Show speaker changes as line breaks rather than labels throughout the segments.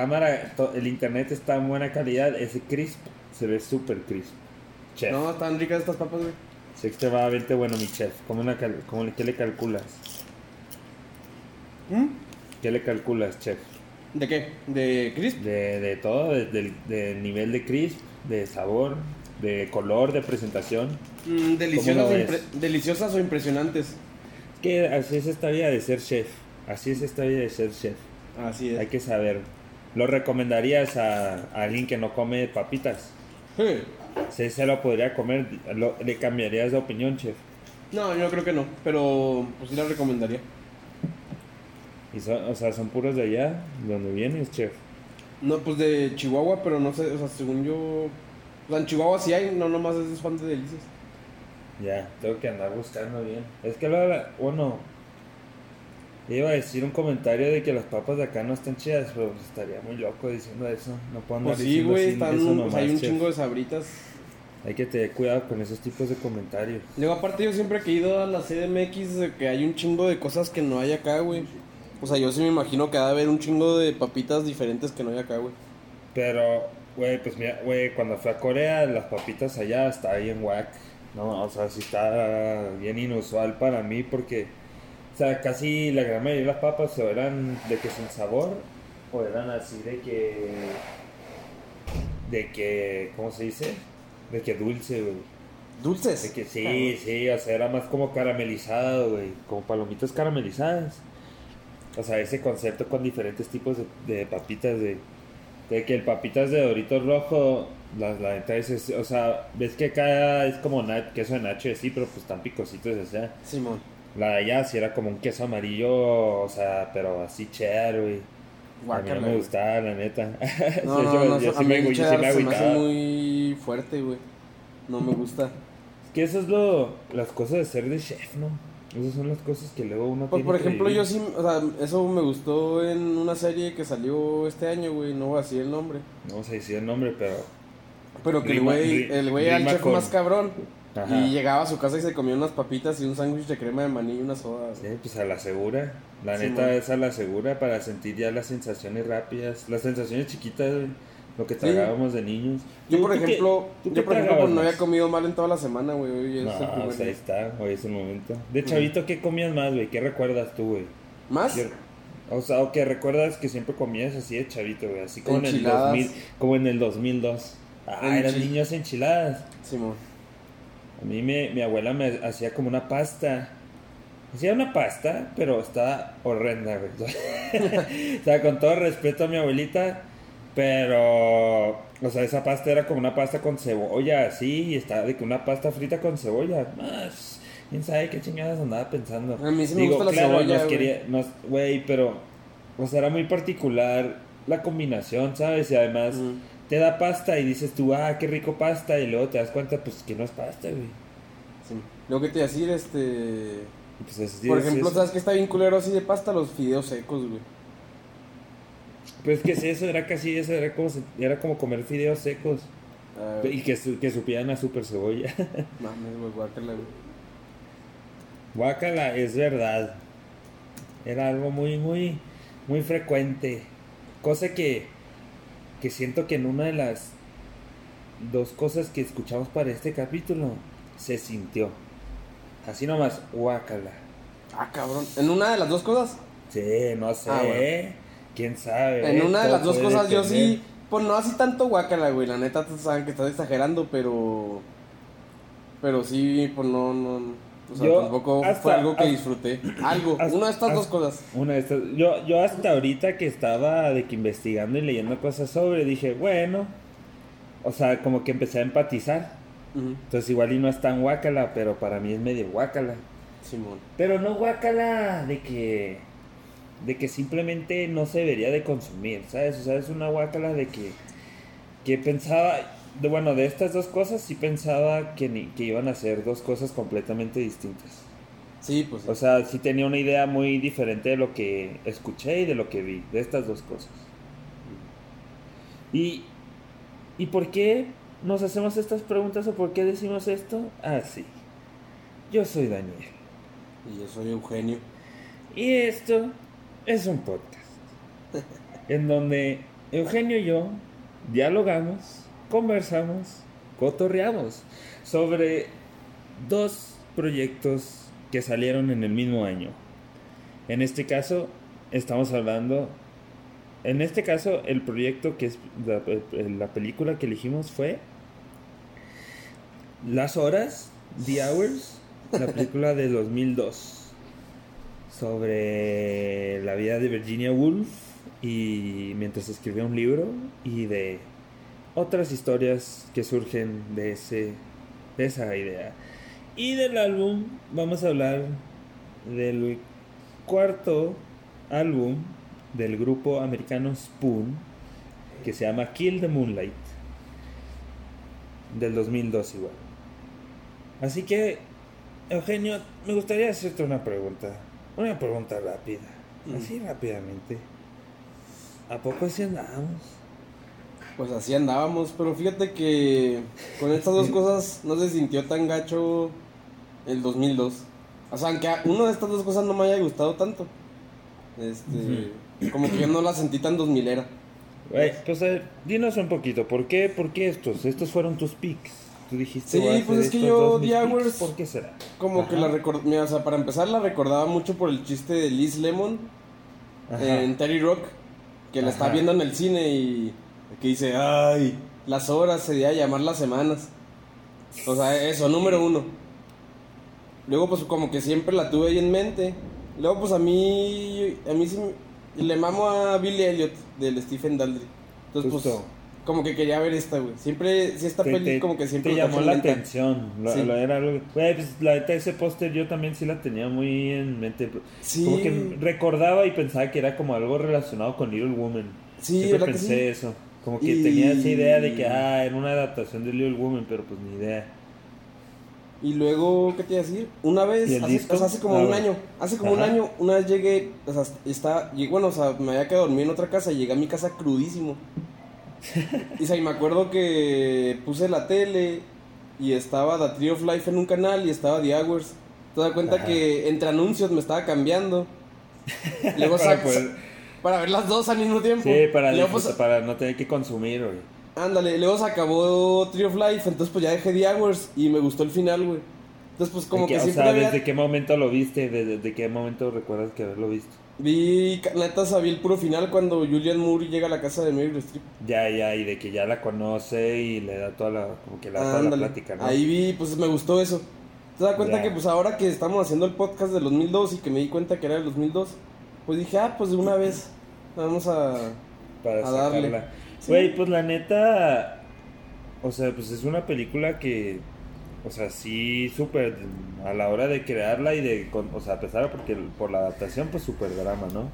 cámara, el internet está en buena calidad. Ese crisp se ve súper crisp. Chef.
No, están ricas estas papas, güey.
Es extremadamente bueno, mi chef. ¿Cómo una cal- cómo le- ¿Qué le calculas?
¿Mm?
¿Qué le calculas, chef?
¿De qué? ¿De crisp?
De, de todo, de- del, del nivel de crisp, de sabor, de color, de presentación.
Mm, deliciosas,
¿Cómo
o deliciosas o impresionantes.
Que así es esta vida de ser chef. Así es esta vida de ser chef.
Así es.
Hay que saber. ¿Lo recomendarías a, a alguien que no come papitas?
Sí.
Si se lo podría comer, lo- ¿le cambiarías de opinión, chef?
No, yo creo que no, pero pues sí la recomendaría.
Y son- o sea, son puros de allá, de donde vienes, chef.
No, pues de Chihuahua, pero no sé, o sea, según yo... O sea, en Chihuahua sí hay, no nomás es fan de delicias.
Ya, tengo que andar buscando bien. Es que luego, la- bueno, iba a decir un comentario de que las papas de acá no están chidas, pero pues, estaría muy loco diciendo eso. No puedo andar
Pues sí, güey, están,
nomás,
sea, hay un
chef.
chingo de sabritas.
Hay que tener cuidado con esos tipos de comentarios.
Luego, aparte, yo siempre que he ido a la CDMX, de que hay un chingo de cosas que no hay acá, güey. O sea, yo sí me imagino que ha de haber un chingo de papitas diferentes que no hay acá, güey.
Pero, güey, pues mira, güey, cuando fui a Corea, las papitas allá está bien whack. No, o sea, sí está bien inusual para mí porque, o sea, casi la gran mayoría de las papas o eran de que sin sabor o eran así de que, de que, ¿cómo se dice? De que dulce, güey.
¿Dulces?
De que sí, sí, o sea, era más como caramelizado, güey, como palomitas caramelizadas. O sea, ese concepto con diferentes tipos de, de papitas, de, de que el papitas de Doritos rojo, la, la neta es, es- o sea, ves que acá es como na- queso de nacho y así, pero pues tan picositos, o sea,
Simón.
La de allá sí era como un queso amarillo, o sea, pero así cheddar, güey. A mí no me gustaba, la neta.
No,
Sí,
no,
yo-
no,
yo
eso-
sí me, yo sí me
se me hace muy fuerte, güey. No me gusta.
Es que eso es lo, las cosas de ser de chef, ¿no? Esas son las cosas que luego uno
Pues
tiene
por
que
ejemplo,
vivir.
yo sí, o sea, eso me gustó en una serie que salió este año, güey, no voy a decir el nombre.
No vamos a decir el nombre, pero.
Pero que el güey, el güey era el
rima
chef
con-
más cabrón.
Ajá.
Y llegaba a su casa y se comía unas papitas y un sándwich de crema de maní y una soda.
Sí, pues a la segura. La
Sí,
neta
man.
es a la segura para sentir ya las sensaciones rápidas. Las sensaciones chiquitas, Lo que
Sí.
tragábamos de niños.
Yo
¿Tú-
por ejemplo,
qué
yo por ejemplo pues, no había comido mal en toda la semana, güey. Hoy es
No,
el primer
pues ahí está, hoy es el momento. De chavito, ¿qué comías más, güey? ¿Qué recuerdas tú, güey?
¿Más?
¿Qué- O sea, o que recuerdas que siempre comías así de chavito, güey, así como en el
Enchiladas.
2000, como en el 2002. Ah, eran
Enchil-
niños enchiladas.
Simón.
A mí me, mi abuela me hacía como una pasta. Hacía una pasta, pero estaba horrenda, güey. o sea, con todo respeto a mi abuelita, pero... O sea, esa pasta era como una pasta con cebolla, así, y estaba de que una pasta frita con cebolla. Más, quién sabe qué chingadas andaba pensando.
A mí sí me gusta la
claro,
cebolla,
nos
güey.
quería, nos- güey, pero... O sea, era muy particular la combinación, ¿sabes? Y además. Te da pasta y dices tú, ah, qué rico pasta, y luego te das cuenta, pues, que no es pasta, güey.
Sí. Lo que te iba a decir, este...
Pues, así
Por
es
ejemplo,
eso.
¿sabes qué está bien culero así de pasta? Los fideos secos, güey.
Pues que es eso, era casi eso, era como, era como comer fideos secos.
Ah,
Y que, que supieran a super cebolla.
Mames, güey, guácala, güey.
Guácala, es verdad. Era algo muy, muy, muy frecuente. Cosa que, que siento que en una de las dos cosas que escuchamos para este capítulo se sintió. Así nomás, guácala.
Ah, cabrón. ¿En una de las dos cosas?
Sí, no sé.
Ah, bueno.
¿Quién sabe?
En una de las dos cosas yo sí... Pues no así tanto guácala, güey. La neta, tú saben que estás exagerando, pero... Pero sí, pues no, no... O sea,
Yo
tampoco
hasta-
fue algo que
hasta-
disfruté. Algo.
hasta-
una de estas dos cosas.
Una de estas. Yo, yo hasta ahorita que estaba de que investigando y leyendo cosas sobre, dije, bueno. O sea, como que empecé a empatizar. Entonces igual y no es tan guácala, pero para mí es medio guácala.
Simón.
Pero no guácala de que. De que simplemente no se debería de consumir, ¿sabes? O sea, es una guácala de que. Que pensaba. De, bueno, de estas dos cosas sí pensaba que, ni- que iban a ser dos cosas completamente distintas.
Sí, pues sí.
O sea, sí tenía una idea muy diferente de lo que escuché y de lo que vi, de estas dos cosas. ¿Y, ¿Y por qué nos hacemos estas preguntas o por qué decimos esto? Ah, sí. Yo soy Daniel.
Y yo soy Eugenio.
Y esto es un podcast en donde Eugenio y yo dialogamos, conversamos, cotorreamos sobre dos proyectos que salieron en el mismo año. En este caso, estamos hablando. En este caso, el proyecto que es la, la película que elegimos fue Las Horas, The Hours, la película de 2002 sobre la vida de Virginia Woolf y mientras escribía un libro y de otras historias que surgen de ese de esa idea. Y del álbum vamos a hablar del cuarto álbum del grupo americano Spoon que se llama Kill the Moonlight del 2002 igual. Así que Eugenio, me gustaría hacerte una pregunta, una pregunta rápida, así rápidamente. ¿A poco así andábamos?
Pues así andábamos, pero fíjate que con estas dos cosas no se sintió tan gacho el 2002. O sea, aunque una de estas dos cosas no me haya gustado tanto. Este, como que yo no la sentí tan 2000 era.
Güey, pues a ver, dinos un poquito, ¿por qué, ¿por qué estos? Estos fueron tus picks. Tú dijiste,
Sí, pues es que yo, The Hours,
¿Por qué será?
Como que la recordaba, o sea, para empezar la recordaba mucho por el chiste de Liz Lemon
Ajá.
en Terry Rock, que la está viendo en el cine y que dice, ay, las horas se debe llamar las semanas. O sea, eso, número uno. Luego, pues como que siempre la tuve ahí en mente. Luego, pues a mí, a mí sí le mamo a Billy Elliot del Stephen Daldry. Entonces, pues
Justo.
como que quería ver esta, güey. Siempre, si esta
Te-
peli
te-
como que siempre
te llamó la atención. Lo-
Sí.
era algo- Güey, pues la neta, ese póster yo también sí la tenía muy en mente.
Sí.
Como que recordaba y pensaba que era como algo relacionado con Little Woman.
Sí,
Siempre
¿verdad que
pensé
sí?
eso. Como que
Y-
tenía esa idea de que, ah, era una adaptación de Little Woman, pero pues ni idea.
Y luego, ¿qué te iba a decir? Una vez,
¿Y el
hace,
disco?
o sea, hace como
Ah,
un año, hace como un año, una vez llegué, o sea, está, bueno, o sea, me había quedado dormido en otra casa y llegué a mi casa crudísimo. y, o sea, y me acuerdo que puse la tele y estaba The Tree of Life en un canal y estaba The Hours. Te das cuenta
Ajá.
que entre anuncios me estaba cambiando. Luego
Para
sac-
poder-
para ver las dos al mismo tiempo.
Sí, para,
Luego, pues,
para no tener que consumir, güey.
Ándale, luego se acabó Tree of Life, entonces pues ya dejé The Hours y me gustó el final, güey. Entonces pues como
¿De qué-
que
o
siempre
sea,
había...
¿desde qué momento lo viste? ¿Desde, desde qué momento recuerdas que haberlo visto?
Vi, neta, sabía el puro final cuando Julian Moore llega a la casa de Meryl Streep.
Ya, ya, y de que ya la conoce y le da toda la, como que le da toda la plática, ¿no?
Ahí vi, pues me gustó eso. Te das cuenta
Ya.
que pues ahora que estamos haciendo el podcast del 2002 y que me di cuenta que era del 2002, pues dije, ah, pues de una vez vamos a...
para
a darle. Sí.
Güey, pues la neta, o sea, pues es una película que, o sea, sí, súper, a la hora de crearla y de, con- o sea, a pesar porque por la adaptación, pues súper drama, ¿no?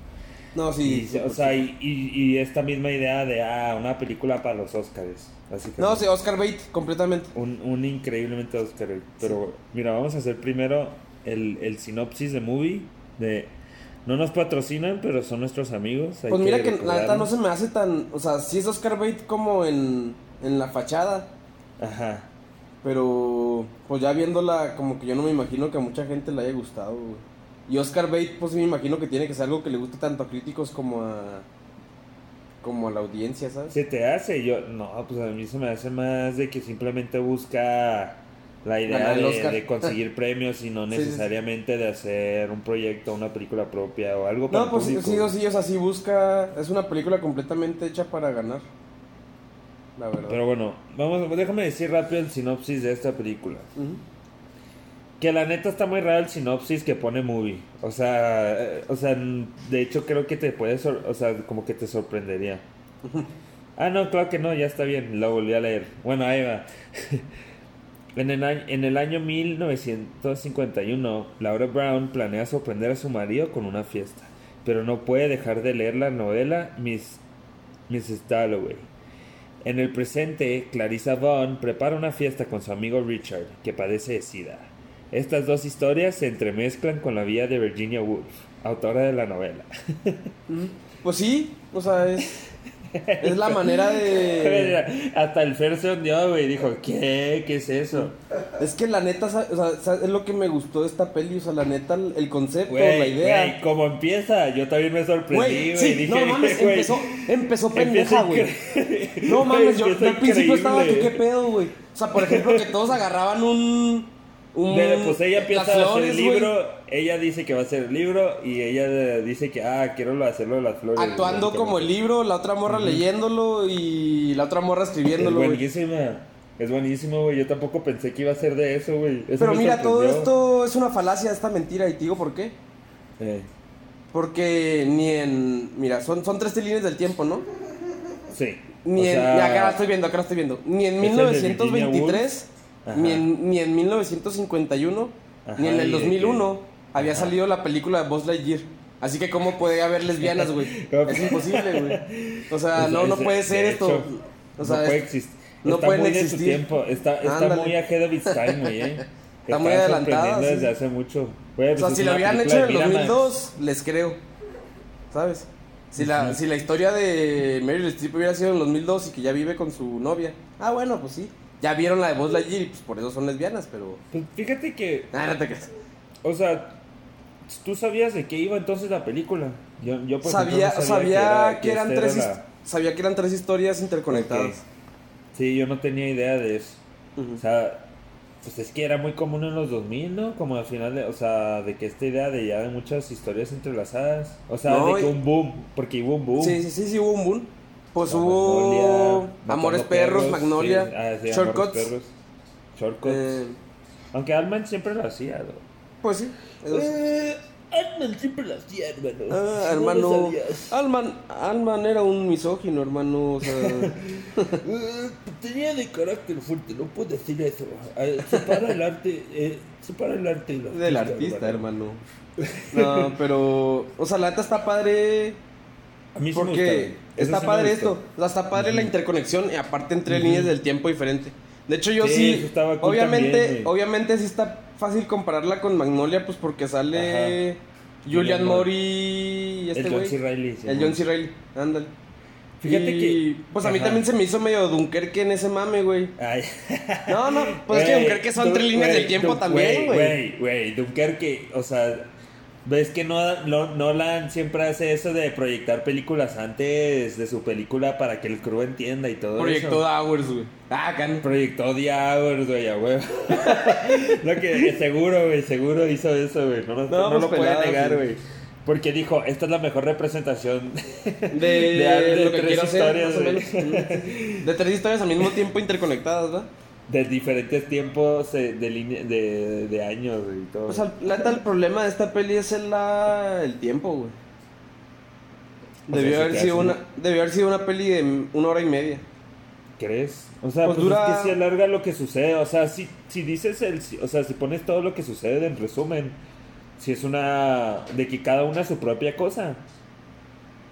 No, sí.
y, o sea, y, y, y esta misma idea de, ah, una película para los Oscars, básicamente.
No, sí, Oscar Bate, completamente.
Un, un increíblemente Oscar. Pero mira, vamos a hacer primero el, el sinopsis de movie. De, no nos patrocinan, pero son nuestros amigos. hay
Pues mira que la neta no se me hace tan... O sea, sí es Oscar Bate como en, en la fachada,
Ajá.
pero pues ya viéndola como que yo no me imagino que a mucha gente le haya gustado, güey. Y Oscar Bate, pues me imagino que tiene que ser algo que le guste tanto a críticos como a... Como a la audiencia, ¿sabes?
¿Se te hace? Yo, no, pues a mí se me hace más de que simplemente busca la idea de, conseguir premios y no
Sí, sí, sí.
necesariamente de hacer un proyecto, una película propia o algo para
No, pues sí,
público.
sí, o sí, o sea, sí busca... Es una película completamente hecha para ganar. La verdad.
Pero bueno, vamos, déjame decir rápido el sinopsis de esta película.
Ujú.
Que la neta está muy raro el sinopsis que pone movie. O sea, eh, o sea, de hecho creo que te puede, o sea, como que te sorprendería. Ah, no, claro que no, ya está bien, lo volví a leer. Bueno, ahí va. en, el año, en el año 1951, Laura Brown planea sorprender a su marido con una fiesta, pero no puede dejar de leer la novela Miss, Mrs. Dalloway. En el presente, Clarissa Vaughn prepara una fiesta con su amigo Richard, que padece de SIDA. Estas dos historias se entremezclan con la vida de Virginia Woolf, autora de la novela.
Pues sí, o sea. Es la manera de.
Hasta el Fer se hundió, güey. Dijo, ¿qué? ¿Qué es eso?
Es que la neta, o sea, es lo que me gustó de esta peli. O sea, la neta, el concepto, la idea.
güey, como empieza, yo también me sorprendí,
Güey,
güey.
sí,
Dije,
no mames, empezó, empezó pendeja, güey. No mames, yo, al principio estaba que qué pedo, güey. O sea, por ejemplo, que todos agarraban un. Un
pues ella empieza
las
a hacer el libro, ella dice que va a hacer el libro y ella dice que, ah, quiero lo- hacerlo de las flores.
Actuando como el libro, la otra morra leyéndolo y la otra morra
Es
escribiéndolo, güey.
buenísima, es buenísimo, güey. Yo tampoco pensé que iba a ser de eso, güey.
Pero mira, todo esto es una falacia, esta mentira, y te digo por qué.
Eh,
Porque ni en. Mira, son, son tres líneas del tiempo, ¿no?
sí.
Ni
o
en.
sea,
acá la estoy viendo, acá la estoy viendo. Ni en
¿Es el de Virginia
1923,
Woolf?
Ni en, ni en 1951,
Ajá,
ni en el
y de
2001
que-
había
Ajá.
salido la película de Buzz Lightyear. Así que, ¿cómo puede haber lesbianas, güey? Es imposible, güey. O sea,
Es-
no, no
es-
puede ser esto.
hecho,
o sea,
no puede existir.
no
está
pueden
muy de su
existir.
tiempo. Está, está muy ahead of its time, güey. eh.
Está muy adelantada, sí.
desde hace mucho. Güey,
O sea,
pues
si lo hubieran hecho en el
de Miramax.
2002, les creo. ¿Sabes? Si la, si la historia de Meryl Streep hubiera sido en el 2002 y que ya vive con su novia. Ah, bueno, pues sí. Ya vieron la de Buzz Lightyear y pues por eso son lesbianas, pero...
Pues fíjate que,
Ah, no te creas.
o sea, tú sabías de qué iba entonces la película. Yo, yo por ejemplo,
Sabía, sabía
era-
que, eran
esta
tres
era la-
sabía que eran tres historias interconectadas.
Sí, yo no tenía idea de eso. O sea, pues es que era muy común en los 2000, ¿no? Como al final, de, o sea, de que esta idea de ya de muchas historias entrelazadas. O sea,
No,
de que un boom, porque hubo un boom.
Sí, sí, sí, sí, hubo un boom. Pues
La
hubo
Magnolia,
Amores Perros, Magnolia,
ah, sí,
Shortcuts.
Perros, Shortcuts.
Eh,
Aunque Altman siempre lo hacía, ¿no?
pues sí.
Eh, Altman siempre lo hacía, hermano.
Ah,
No
hermano. Alman, Alman era un misógino, hermano. O sea,
Eh, tenía de carácter fuerte, no puedo decir eso. Separa el arte, eh, separa el arte y el
del artista, hermano. No, pero. O sea, la neta está padre.
A mí sí me
Porque
eso
está
sí me
padre esto. O sea, está padre la interconexión y aparte entre líneas del tiempo diferente. De hecho, yo
Sí,
obviamente,
también, güey.
obviamente sí está fácil compararla con Magnolia, pues porque sale
Ajá.
Julian y este
El John
güey.
C. Reilly. sí,
El
güey.
John C. Reilly, ándale.
Fíjate
Y,
que-
Pues a mí
ajá.
también se me hizo medio Dunkerque en ese mame, güey.
Ay.
No, no, pues es que
Güey,
Dunkerque son tres líneas
güey,
del tiempo también, güey.
Güey, güey, Dunkerque, o sea, ves que no, no- Nolan siempre hace eso de proyectar películas antes de su película para que el crew entienda y todo
Proyectó
eso.
Hours, güey. Ah, can.
Proyectó The Hours, güey, a huevo. lo que, que seguro, güey, seguro hizo eso, güey. No, no,
No,
no
pues
lo puede negar, güey. Porque dijo, esta es la mejor representación
De,
de
lo que
tres
quiero hacer,
historias,
más o
güey.
menos. De tres historias al mismo tiempo interconectadas, ¿verdad?
De diferentes tiempos eh, de, de, de años, y todo.
O sea, la el problema de esta peli es el, la, el tiempo, güey. Debió,
sea, se
haber sido una, debió haber sido una peli de una hora y media.
¿Crees? O sea,
Pues
pues,
dura-
es que si alarga lo que sucede. O sea, si, si dices el. O sea, si pones todo lo que sucede en resumen, si es una. de que cada una su propia cosa.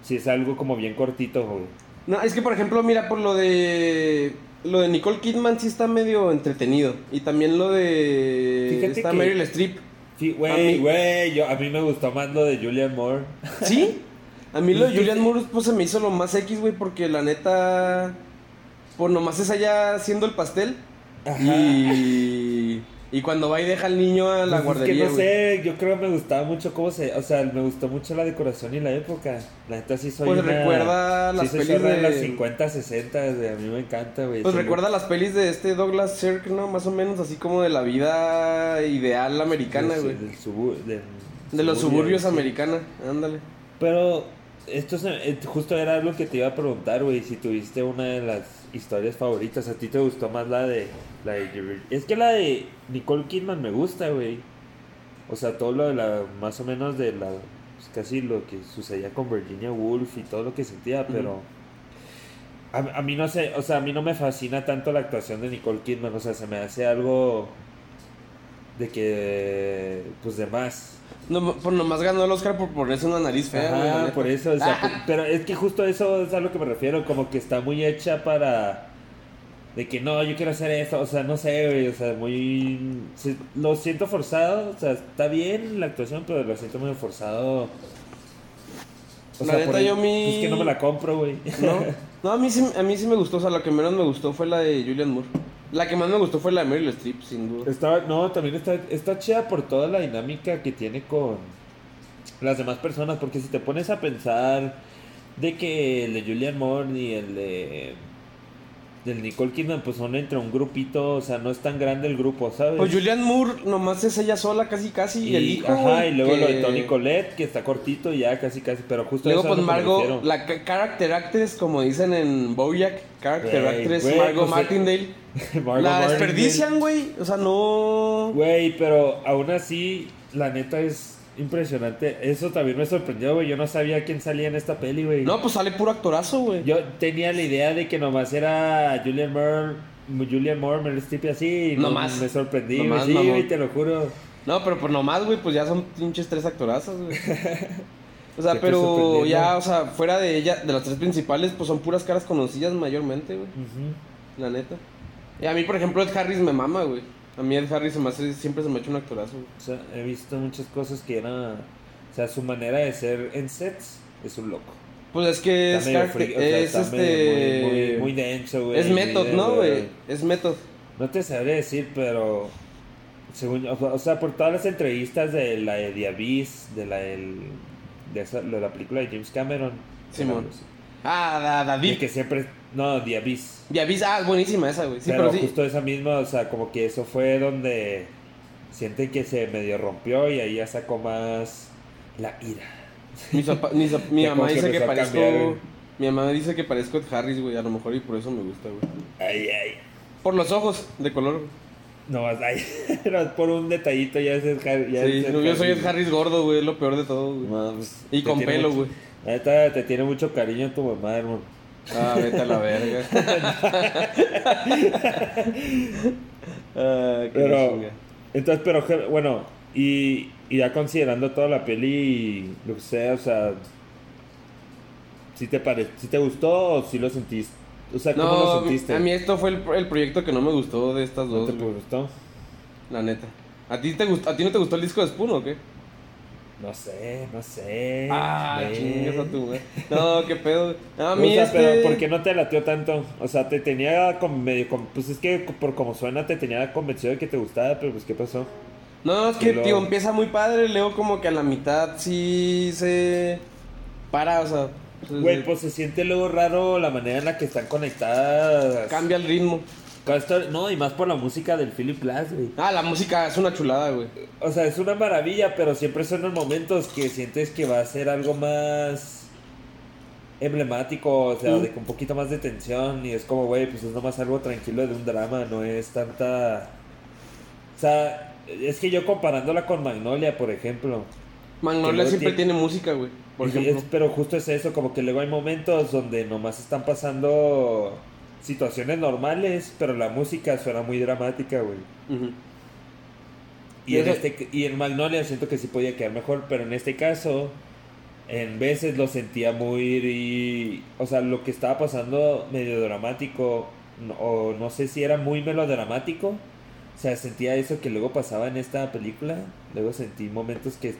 Si es algo como bien cortito, güey.
No, es que por ejemplo, mira, por lo de. Lo de Nicole Kidman sí está medio entretenido. Y también lo de.
Fíjate
está
que-
Meryl Streep.
Sí, güey, güey. A mí me gustó más lo de Julian Moore.
¿Sí? A mí lo de Julian. Moore pues se me hizo lo más X, güey, porque la neta. Pues nomás es allá haciendo el pastel.
Ajá.
Y. Y cuando va y deja al niño a la
Pues
guardería.
Es que no sé, yo creo que me gustaba mucho cómo se. O sea, me gustó mucho la decoración y la época. La neta sí soy.
Pues
una-
recuerda las
sí
pelis
zorra
de-
las 50, 60, güey, A mí me encanta, güey.
Pues recuerda las pelis de este Douglas Sirk, ¿no? Más o menos así como de la vida ideal americana, güey.
subu-
De los
suburbio,
suburbios
sí.
americana, ándale.
Pero esto se- eh, justo era algo que te iba a preguntar, güey, si tuviste una de las historias favoritas. ¿A ti te gustó más la de la de Es que la de Nicole Kidman me gusta, güey. O sea, todo lo de la más o menos de la pues, casi lo que sucedía con Virginia Woolf y todo lo que sentía, pero a, a mí no sé, o sea, a mí no me fascina tanto la actuación de Nicole Kidman, o sea, se me hace algo de que pues de más.
No, pues nomás ganó el Oscar por ponerse una nariz fea,
por eso, o sea,
Ah.
pe- pero es que justo eso es a lo que me refiero, como que está muy hecha para de que no, yo quiero hacer esto, o sea, no sé, güey, o sea, muy lo siento forzado, o sea, está bien la actuación, pero lo siento muy forzado. O
La neta,
por el-
yo mi-
Es que no me la compro, güey.
¿No? No, a mí, sí, a mí sí me gustó, o sea, la que menos me gustó fue la de Julian Moore. La que más me gustó fue la de Meryl Streep, sin duda.
Estaba, no, también está, está chida por toda la dinámica que tiene con las demás personas, porque si te pones a pensar de que el de Julian Moore y el de del Nicole Kidman pues son entre un grupito, o sea, no es tan grande el grupo, ¿sabes?
Pues Julian Moore nomás es ella sola casi casi y, el hijo.
Ajá, y luego lo de Tony Collette, que está cortito y ya casi casi, pero justo
Luego pues Margot, la character actress, como dicen en Bojack, character actress
güey,
Margot
pues,
Martindale.
Margot
la
Martindale.
desperdician, güey. O sea, no.
Güey, pero aún así, la neta es impresionante. Eso también me sorprendió, güey. Yo no sabía quién salía en esta peli, güey.
No, pues sale puro actorazo, güey.
Yo tenía la idea de que nomás era Julian Moore, Julian Moore, Meryl Streep y así. y no-
Nomás.
Me sorprendí.
Nomás,
Sí, güey, te lo juro.
No, pero pues nomás, güey, pues ya son pinches tres actorazos, güey. O sea, pero ya, o sea, fuera de ella, de las tres principales, pues son puras caras conocidas mayormente, güey. La neta. Y a mí, por ejemplo, Ed Harris me mama, güey. A mí Ed Harris se me hace- siempre se me ha hecho un actorazo.
O sea, he visto muchas cosas que era... O sea, su manera de ser en sets es un loco.
Pues es que es,
medio free- o sea,
es
está medio
este...
Muy, muy, muy denso, güey.
es method,
líder,
¿no, güey? Es method.
No te sabré decir, pero según o sea, por todas las entrevistas de la de The Abyss, de la del- de, esa- de la película de James Cameron,
Simón. Ah, da, David.
que siempre no
Ya viste, ah, buenísima esa, güey. Sí,
pero,
pero, sí.
justo esa misma, o sea, como que eso fue donde sienten que se medio rompió y ahí ya sacó más la ira.
Mi, mamá dice que parezco.
cambiar,
mi mamá dice que parezco Ed Harris, güey. A lo mejor y por eso me gusta, güey.
Ay, ay.
Por los ojos de color. güey.
No, ay, por un detallito ya es el Har- ya
Sí,
es
yo soy Ed
Harris.
Harris gordo, güey. Es lo peor de todo, güey.
No, pues,
Y con
tiene
pelo, güey.
Te tiene mucho cariño tu mamá, hermano.
Ah, vete a la verga. ah, qué
Pero, entonces, pero, bueno, y, y ya considerando toda la peli y lo que sea, o sea, ¿sí te, pare, ¿sí te gustó o sí lo sentiste? O sea, ¿cómo lo
No,
sentiste?
a mí esto fue el, el proyecto que no me gustó de estas
¿No
dos,
te
güey.
gustó?
La neta. ¿A ti, te gust- ¿A ti no te gustó el disco de Spoon o qué?
No sé, no sé.
Ah, chingas a tu, güey. No, qué pedo. A
O
mí
sea,
este...
pero ¿por qué no te latió tanto? O sea, te tenía como medio... con- Pues es que por como suena te tenía convencido de que te gustaba, pero pues ¿qué pasó?
No, es que,
luego-
tío, empieza muy padre, luego como que a la mitad sí se para, o sea, pues,
Güey, pues se siente luego raro la manera en la que están conectadas.
cambia el ritmo.
No, y más por la música del Philip Glass, güey.
Ah, la música es una chulada, güey.
O sea, es una maravilla, pero siempre son los momentos que sientes que va a ser algo más emblemático, o sea,
Mm.
de, con un poquito más de tensión. Y es como, güey, pues es nomás algo tranquilo de un drama, no es tanta. O sea, es que yo comparándola con Magnolia, por ejemplo.
Magnolia siempre
tiene-
tiene música, güey. Por
Y
ejemplo.
es- pero justo es eso, como que luego hay momentos donde nomás están pasando situaciones normales, pero la música suena muy dramática, güey. Y en, este, y en Magnolia siento que sí podía quedar mejor, pero en este caso, en veces lo sentía muy... y- o sea, lo que estaba pasando medio dramático, no- o no sé si era muy melodramático. O sea, sentía eso que luego pasaba en esta película. Luego sentí momentos que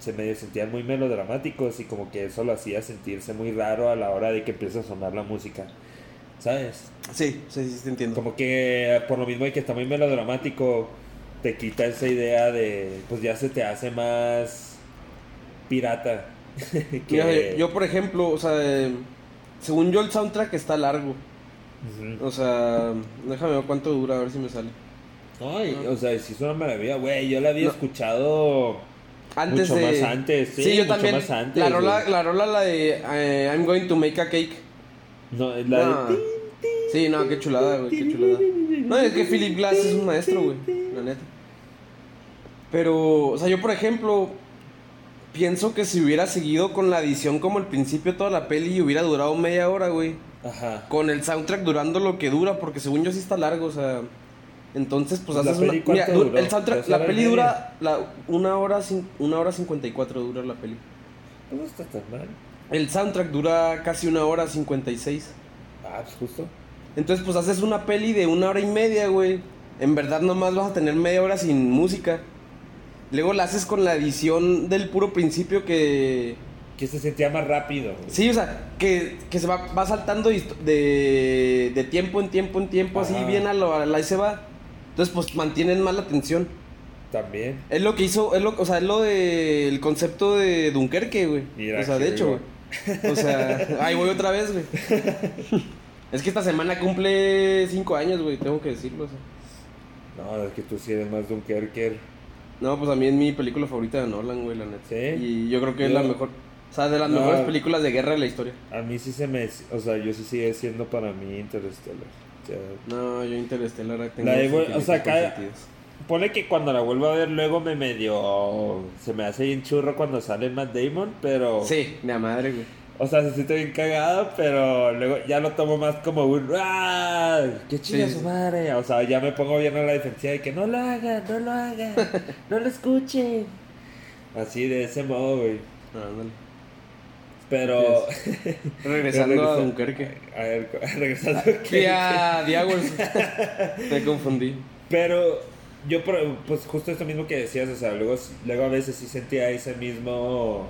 se medio sentían muy melodramáticos y como que eso lo hacía sentirse muy raro a la hora de que empieza a sonar la música. ¿Sabes?
Sí, sí, sí, te entiendo.
Como que por lo mismo de que está muy melodramático, te quita esa idea de, pues ya se te hace más pirata. que-
Mira, yo, por ejemplo, o sea, según yo el soundtrack está largo. O sea, déjame ver cuánto dura, a ver si me sale.
Ay, o sea, sí es una maravilla, güey. Yo la había
No.
escuchado
Antes
mucho
de...
más antes. Sí,
yo
mucho
también.
más antes.
la, rola,
güey.
la rola, la de eh, I'm going to make a cake.
No, la
No.
de...
Sí, no, qué chulada, güey, qué chulada. No, es que Philip Glass es un maestro, güey, la neta. Pero, o sea, yo por ejemplo, pienso que si hubiera seguido con la edición como el principio de toda la peli hubiera durado media hora, güey.
Ajá.
Con el soundtrack durando lo que dura, porque según yo sí está largo, o sea. Entonces, pues
¿La
haces una.
peli cuánto
Mira, du-
duró?
el soundtrack,
¿Dos
la
y
peli dura la, una hora cin- una hora cincuenta y cuatro dura la peli.
No está tan mal.
El soundtrack dura casi una hora cincuenta y seis.
Ah, pues justo.
Entonces, pues haces una peli de una hora y media, güey. En verdad, nomás vas a tener media hora sin música. Luego la haces con la edición del puro principio que.
que se sentía más rápido. güey.
Sí, o sea, que, que se va, va saltando de, de tiempo en tiempo en tiempo, así bien a lo, a la- ahí se va. Entonces, pues mantienen más la atención.
También.
Es lo que hizo, es lo, o sea, es lo del concepto de Dunkerque, güey.
Mira,
o sea, de hecho, güey. O sea, ahí voy otra vez, güey. Es que esta semana cumple cinco años, güey, tengo que decirlo. o sea.
No, es que tú sí eres más Dunkerker.
No, pues a mí es mi película favorita de Nolan, güey, la neta.
¿Sí?
Y yo creo que es la mejor, o sea, de las
No.
mejores películas de guerra de la historia.
A mí sí se me. O sea, yo sí sigue siendo para mí Interstellar. O sea,
No, yo Interstellar tengo
La de-
sentimientos
o sea, cada-. Pone que cuando la vuelvo a ver luego me medio... Se me hace bien churro cuando sale Matt Damon, pero...
Sí, de madre, güey.
O sea, se siente bien cagado, pero luego ya lo tomo más como un... ¡Ah! ¡Qué chinga
Sí,
su madre! O sea, ya me pongo bien a la defensiva de que no lo hagan, no lo hagan, no lo escuchen. Así, de ese modo, güey.
Ah.
Pero...
Regresando a Dunkerque.
A ver, regresando a
Sí,
Dunkerque.
a Diagos. Te confundí.
Pero yo, pues justo esto mismo que decías, o sea, luego, luego a veces sí sentía ese mismo,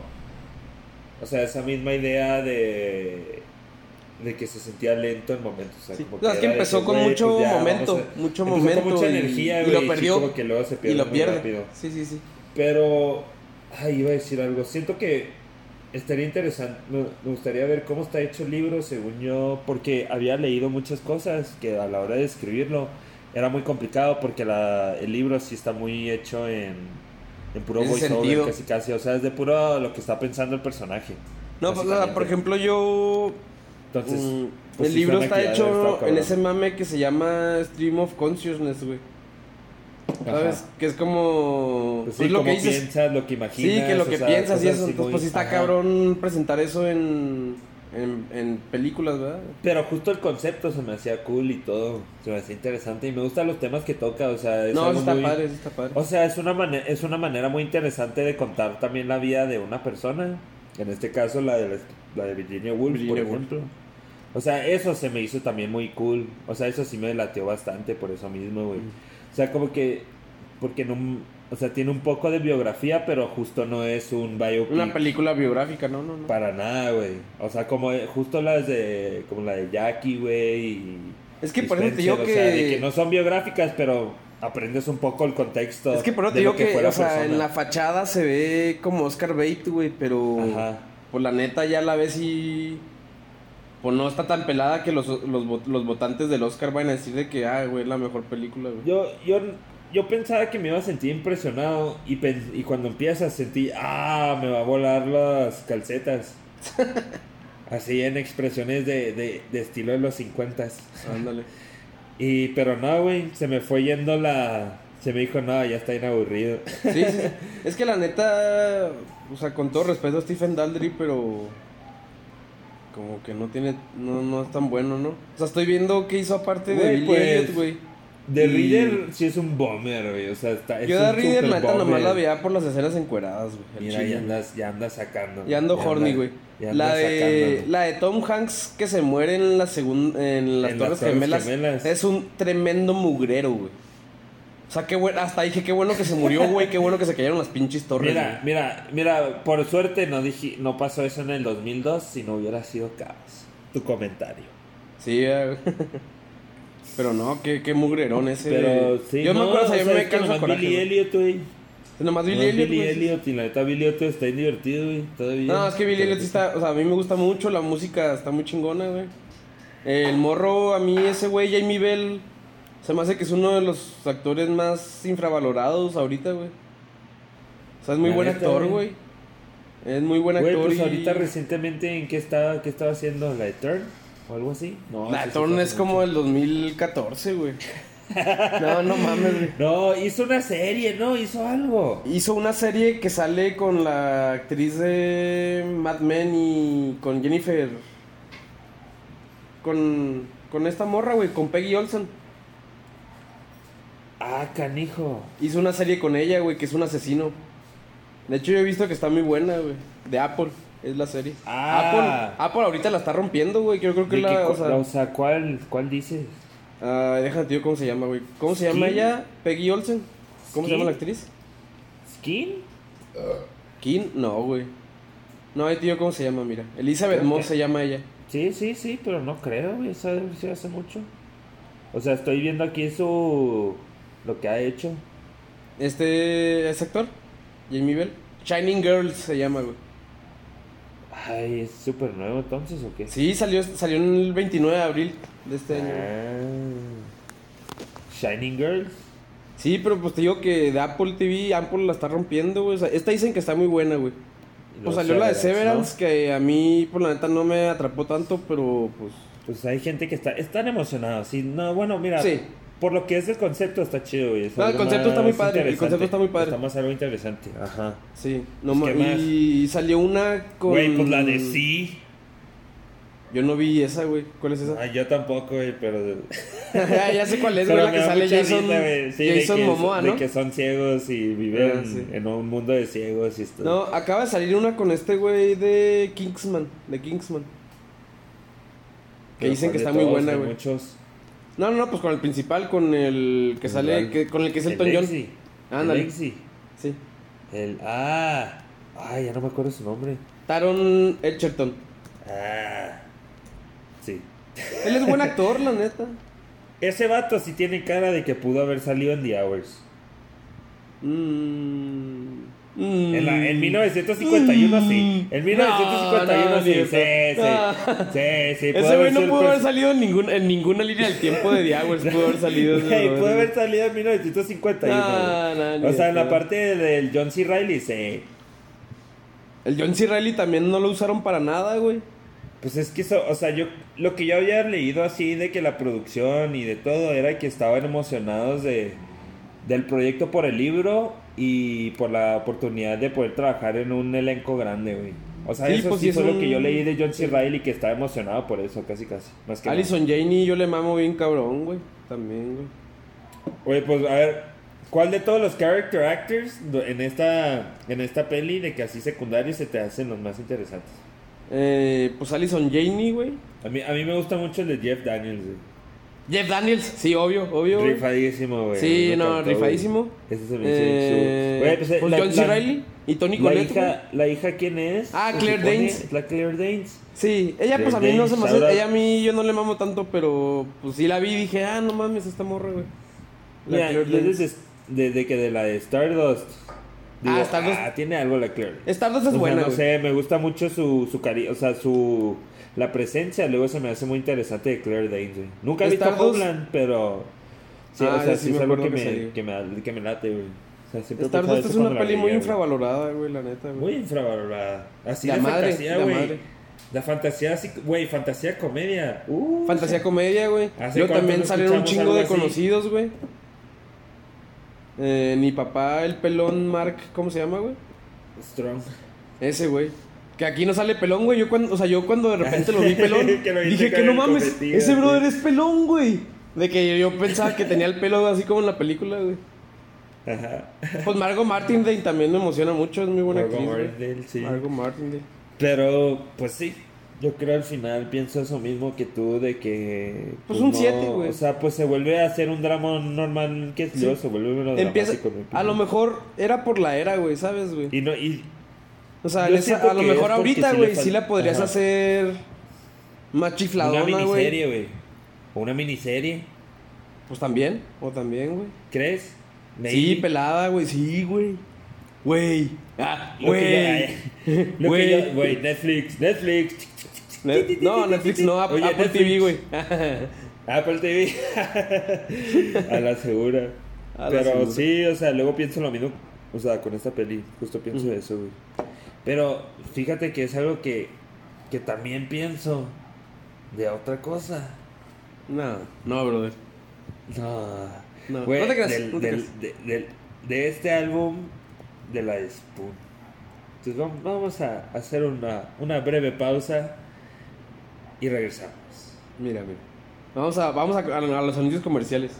o sea, esa misma idea de, de que se sentía lento en momentos. O sea,
Sí.
como
No, es que empezó con mucho
pues ya,
momento,
vamos
mucho
empezó
momento
Con mucha
y-
energía,
y lo perdió,
como que luego se
Y
pierde
lo
muy
pierde.
rápido.
Sí, sí, sí.
Pero, ay, iba a decir algo. Siento que estaría interesante. Me, me gustaría ver cómo está hecho el libro, según yo, porque había leído muchas cosas que a la hora de escribirlo era muy complicado porque la, el libro sí está muy hecho en, en puro voiceover,
sentido.
casi casi. O sea, es de puro lo que está pensando el personaje.
No, pues, o sea, por ejemplo, yo.
Entonces,
mm,
pues,
el
sí
libro está hecho en ese mame que se llama Stream of Consciousness, güey. ¿Sabes?
Ajá.
Que es como.
Pues
pues
sí,
lo
como
que dices.
piensas, lo que imaginas.
Sí, que lo
o
que
sea,
piensas y eso. Entonces,
muy-
pues sí está
ajá.
cabrón presentar eso en, en, en películas, ¿verdad?
Pero justo el concepto se me hacía cool y todo. Se me hacía interesante y me gustan los temas que toca. O sea, es
No,
algo
está
muy-
padre, está padre.
O sea, es una, mane- es una manera muy interesante de contar también la vida de una persona. En este caso, la de, la de Virginia Woolf,
Virginia
por
Woolf.
ejemplo. O sea, eso se me hizo también muy cool. O sea, eso sí me lateó bastante por eso mismo, güey. O sea, como que. Porque no. O sea, tiene un poco de biografía, pero justo no es un biopic.
Una película biográfica, no, no, no.
Para nada, güey. O sea, como eh, justo las de. Como la de Jackie, güey. Y,
Es que por eso te digo
o sea, de
que-
que no son biográficas, pero aprendes un poco el contexto.
Es que por eso te digo que,
la
o sea,
persona.
en la fachada se ve como Oscar Bate, güey, pero
Ajá.
pues la neta ya la ves y pues no está tan pelada que los, los, los votantes del Oscar van a decir de que, ah, güey, es la mejor película, güey.
Yo, yo, yo pensaba que me iba a sentir impresionado y, y cuando empiezas sentí, ah, me va a volar las calcetas. Así en expresiones de, de, de estilo de los 50
Ándale.
Y, pero no, güey, se me fue yendo la... Se me dijo, no, ya está bien aburrido.
Sí. Es que la neta, o sea, con todo respeto a Stephen Daldry, pero como que no tiene, no, no es tan bueno, ¿no? O sea, estoy viendo qué hizo aparte de
Güey,
Billy
pues,
güey.
The
Y-
Reader sí es un bomber, güey. O sea, está. es
Yo de Reader, la neta, nomás la veía por las escenas encueradas, güey.
Mira, ya andas, ya andas sacando.
Ya ando
Ya
horny, güey.
ya
La de,
sacando.
la de Tom Hanks que se muere en la segun- en las
En
Torres
las
Gemelas,
Gemelas.
es un tremendo mugrero, güey. O sea, qué bueno, hasta dije, qué bueno que se murió, güey, qué bueno que se cayeron las pinches torres.
Mira,
güey.
mira, mira, por suerte no dije, no pasó eso en el 2002, si no hubiera sido caos. Tu comentario.
Sí, güey. Pero no, qué, qué mugrerón ese.
Pero sí,
Yo
no,
me acuerdo, o sea, yo me canso coraje.
Billy
güey.
Elliot, güey.
Nomás Billy Elliot.
Billy
güey.
Elliot, y la neta Billy Elliot está divertido, güey. Todavía.
No, es que Billy Elliot está, o sea, a mí me gusta mucho, la música está muy chingona, güey. El morro, a mí ese güey, Jamie Bell, se me hace que es uno de los actores más infravalorados ahorita, güey. O sea, es muy
La
buen
neta,
actor,
güey.
güey. Es muy buen
Güey,
actor.
pues
y-
ahorita recientemente, ¿en qué estaba, qué estaba haciendo? ¿La de Turn? ¿O algo así? No, fue
es como
mucho.
el 2014, güey. No, no mames, güey.
No, hizo una serie, ¿no? Hizo algo.
Hizo una serie que sale con la actriz de Mad Men y con Jennifer. Con, con esta morra, güey, con Peggy Olson.
Ah, canijo.
Hizo una serie con ella, güey, que es un asesino. De hecho, yo he visto que está muy buena, güey. De Apple, es la serie.
Ah.
Apple, Apple ahorita la está rompiendo, güey. Yo creo que
¿De
la.
qué
O sea,
la- o sea, ¿cuál, ¿cuál dices?
ah, déjate, tío, ¿cómo se llama, güey? ¿Cómo se llama
Skin.
ella? Peggy Olsen. ¿Cómo se
Skin.
llama la actriz?
¿Skin?
Kim, no, güey. No, tío, ¿cómo se llama? Mira. Elizabeth Moss
que-
se llama ella.
Sí, sí, sí, pero no creo, güey. Esa debe ser hace mucho. O sea, estoy viendo aquí su. lo que ha hecho.
Este, ¿es actor? Jamie Bell. Shining Girls se llama, güey.
Ay, es súper nuevo entonces, ¿o qué?
Sí, salió, salió en el 29 de abril de este año.
Ah. Shining Girls.
Sí, pero pues te digo que de Apple TV, Apple la está rompiendo, güey. O sea, esta dicen que está muy buena, güey. Pues salió la de
Severance,
Severance,
¿no?
que a mí, por la neta, no me atrapó tanto, pero pues.
Pues hay gente que está. Están emocionados. Sí, no, bueno, mira.
Sí.
Por lo que es el concepto, está chido, güey.
No, el concepto está muy padre, el concepto está muy padre.
Está más algo interesante. Ajá.
Sí, no
Pues.
Y salió una con.
Güey, pues la de sí.
Yo no vi esa, güey. ¿Cuál es esa?
Ah, yo tampoco, güey, pero.
ya, ya sé cuál es, güey, la que sale Jason,
risa, de
Jason
que-
Momoa, ¿no?
De que son ciegos y viven
Ah, sí.
en un mundo de ciegos y esto.
No, acaba de salir una con este güey de Kingsman, de Kingsman. Que
Pero
dicen que
¿cuál
está muy buena, güey.
muchos.
No, no, no, pues con el principal, con el que
El
sale, que, con el que es el
El
John. Ándale.
El Lexi.
Sí.
El. Ah. Ay, ya no me acuerdo su nombre.
Taron Edgerton.
Ah. Sí.
Él es buen actor, la neta.
Ese vato sí tiene cara de que pudo haber salido en The Hours.
Mm.
En, la- en 1951 sí. En 1951
No, no,
sí. Sí, sí. Sí, sí.
Ese güey no pudo haber salido en, ningún, en ninguna línea del tiempo de Hours. Pudo haber salido.
pudo haber salido en 1951.
No,
güey.
no, ni
o sea, en la parte del John C. Reilly, sí.
El John C. Reilly también no lo usaron para nada, güey.
Pues es que eso, o sea, yo lo que yo había leído así de que la producción y de todo era que estaban emocionados de del proyecto por el libro y por la oportunidad de poder trabajar en un elenco grande, güey. O sea,
Sí,
eso
pues,
sí
es
fue lo que yo leí de John C. Reilly que estaba emocionado por eso, casi casi. Más que
Janey yo le mamo bien cabrón, güey. También, güey.
Oye, pues a ver, ¿cuál de todos los character actors en esta en esta peli de que así secundarios se te hacen los más interesantes?
Eh, pues Alison Janey, güey.
A mí, a mí me gusta mucho el de Jeff Daniels, güey.
Jeff Daniels, sí, obvio, obvio. güey.
Rifadísimo, güey.
Sí, no, rifadísimo.
Ese se me
Eh.
Güey, pues,
pues
la-
John C. Reilly y Tony
La hija, ¿La hija quién es?
Ah, Claire Danes.
es La Claire Danes.
Sí, ella pues a mí no se me hace, ella a mí yo no le mamo tanto, pero pues sí la vi y dije, ah, no mames, esta morra, güey. La Claire Danes.
desde, desde que de la de Stardust.
Ah, Stardust.
Ah, tiene algo la Claire.
Stardust es
O sea,
buena,
no
güey.
sé, me gusta mucho su, su cari o sea, su la presencia, luego se me hace muy interesante de Claire Danes, güey. Nunca he visto Homeland, pero sí,
Ah,
o sea, sí,
sí me
es algo que
que
me, que, me, que me late, güey. O sea, pensado
es una
la
peli muy
güey.
infravalorada, güey, la neta, güey.
Muy infravalorada. Así
La
de
madre,
fantasía,
la
güey.
madre.
La fantasía, así, güey, fantasía comedia. Uh,
Fantasía comedia, güey.
¿Hace
Luego
cuánto
también salieron un chingo de conocidos, güey. Eh, mi papá, el pelón Mark, ¿cómo se llama, güey?
Strong.
Ese, güey. Que aquí no sale pelón, güey. Yo cuando, o sea, yo cuando de repente lo vi pelón,
Que lo viste
dije que no mames,
cometido,
ese
sí.
brother es pelón, güey. De que yo pensaba que tenía el pelo así como en la película, güey.
Ajá.
Pues Margot Martindale también me emociona mucho, es muy buena
Margot
actriz.
Martindale, sí.
Margot Martindale.
Pero, pues sí. Yo creo al final pienso eso mismo que tú de que...
Pues un
no,
siete, güey.
O sea, pues se vuelve a hacer un drama normal que es
Sí.
luego se vuelve menos
Empieza, a lo mejor era por la era, güey, ¿sabes, güey?
Y no, y...
O sea, esa- a lo mejor ahorita, güey, sí la podrías
Ajá.
hacer más
Una
chifladona, güey.
miniserie, güey. O una miniserie.
Pues también, o también, güey.
¿Crees?
Sí, pelada, güey, sí, güey. Güey. Ah, güey. Güey.
Netflix, Netflix.
Ne- No, Netflix no,
Oye,
Apple
Netflix.
TV, güey.
Apple TV. a la segura.
A la
Pero
segura.
sí, o sea, luego pienso lo mismo. O sea, con esta peli, justo pienso
Ujú.
eso, güey. Pero fíjate que es algo que, que también pienso de otra cosa.
No, no, brother.
No.
No,
Güey,
no te creas,
del-
no te
del-
creas.
de, del- de este álbum de la Spoon. Entonces vamos, vamos a hacer una, una breve pausa y regresamos.
Mira, mira. Vamos a, vamos a, a, a los anuncios comerciales.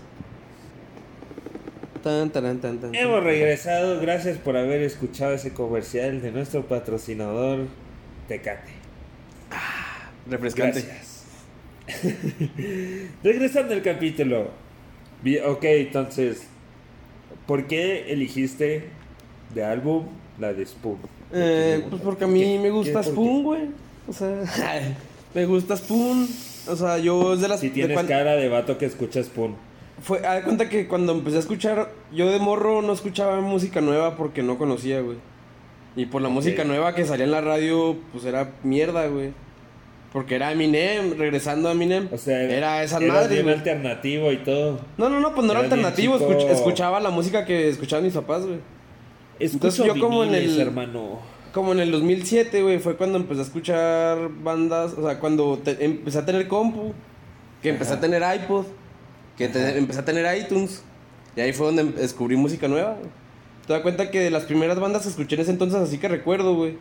Tan, taran, tan, tan, tan.
Hemos regresado, gracias por haber escuchado ese comercial de nuestro patrocinador Tecate.
Refrescante.
Gracias. Regresando al capítulo. Ok, entonces, ¿por qué eligiste de álbum La de Spoon.
Eh, pues porque a mí
¿Qué-
me gusta Spoon, güey. O sea, me gusta Spoon. O sea, yo es de las...
Si
de
tienes cara de vato que escucha Spoon.
Fue, haz de cuenta que cuando empecé a escuchar, yo de morro no escuchaba música nueva porque no conocía, güey. Y por la música nueva que salía en la radio, pues era mierda, güey. Porque era Eminem, regresando a Eminem.
O sea,
era esa
eras
madre,
bien
güey.
alternativo y todo.
No, no, no, pues no era alternativo, escuch- escuchaba la música que escuchaban mis papás, güey.
Escucho
Entonces, yo como en el-
hermano.
Como en el 2007, güey, fue cuando empecé a escuchar bandas, o sea, cuando te- empecé a tener compu, que empecé
Ajá.
a tener iPod, que te- empecé a tener iTunes, y ahí fue donde em- descubrí música nueva, güey. Te das cuenta que de las primeras bandas que escuché en ese entonces, así que recuerdo, güey.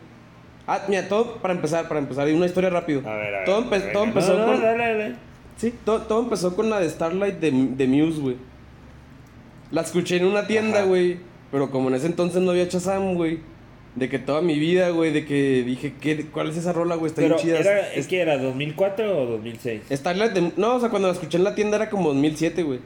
Ah, mira, todo para empezar, para empezar, y una historia rápido.
A ver, a ver.
Todo, empe- todo empezó
no,
con... Sí, todo, todo empezó con la de Starlight de, de Muse, güey. La escuché en una tienda, güey. Pero como en ese entonces no había Shazam, güey. De que toda mi vida, güey, de que dije, ¿qué, ¿cuál es esa rola, güey? Está
Pero
bien chida.
era,
Es-
¿es que era 2004 o 2006?
Starlight de... No, o sea, cuando la escuché en la tienda era como 2007, güey.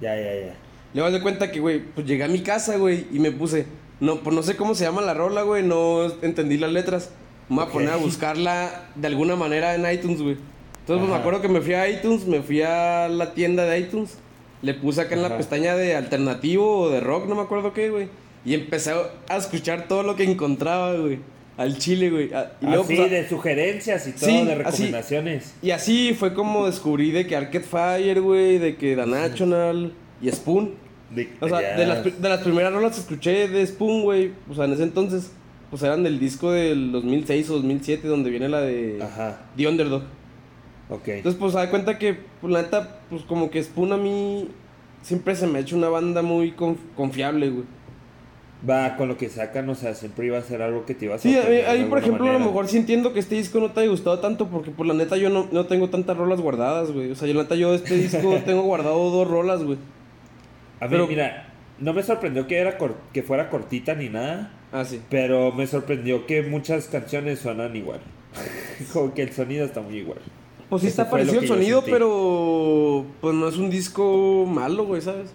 Ya, ya, ya.
Luego de cuenta que, güey, pues llegué a mi casa, güey, y me puse... No, pues no sé cómo se llama la rola, güey, no entendí las letras. Me voy a poner a buscarla de alguna manera en iTunes, güey. Entonces, pues me acuerdo que me fui a iTunes, me fui a la tienda de iTunes, le puse acá en la pestaña de alternativo o de rock, no me acuerdo qué, güey. Y empecé a escuchar todo lo que encontraba, güey. Al chile, güey. A- Y, luego,
Así,
pues,
de sugerencias y todo,
Sí,
de
así.
recomendaciones.
y así fue como descubrí de que Arcade Fire, güey, de que The National y Spoon.
De,
O sea, de las, pri- de las primeras rolas que escuché de Spoon, güey, o sea, en ese entonces, pues eran del disco del 2006 o 2007, donde viene la de
Ajá,
The Underdog.
ok.
Entonces, pues, da cuenta que, pues, la neta, pues, como que Spoon a mí siempre se me ha hecho una banda muy conf- confiable, güey.
Va, con lo que sacan, o sea, siempre iba a ser algo que te iba a
Sí, a mí,
sorprender
a mí,
de
por ejemplo, a lo mejor sí entiendo que este disco no te haya gustado tanto, porque, por la neta, yo no, no tengo tantas rolas guardadas, güey. O sea, yo, la neta, yo este disco tengo guardado dos rolas, güey.
A mí,
pero-
mira, no me sorprendió que, era cor- que fuera cortita ni nada,
Ah, sí.
pero me sorprendió que muchas canciones suenan igual. Como que el sonido está muy igual.
Pues sí
Eso
está parecido el sonido, pero pues no es un disco malo, güey, ¿sabes?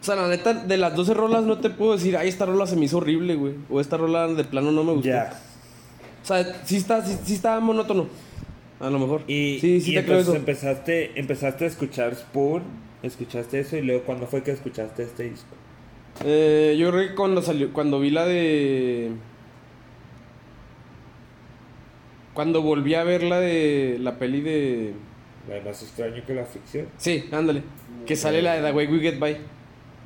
O sea, la neta, de las 12 rolas no te puedo decir, ay, esta rola se me hizo horrible, güey. O esta rola de plano no me gustó.
Ya.
O sea, sí está, sí, sí está monótono. A lo mejor.
Y,
sí, sí
y
te creo
entonces
eso.
empezaste, empezaste a escuchar Spoon, escuchaste eso y luego ¿cuándo fue que escuchaste este disco?
Eh, yo creo que cuando salió, cuando vi la de... Cuando volví a ver la de la peli de...
La más extraño que la ficción.
Sí, ándale. Que sale la de The Way We Get By.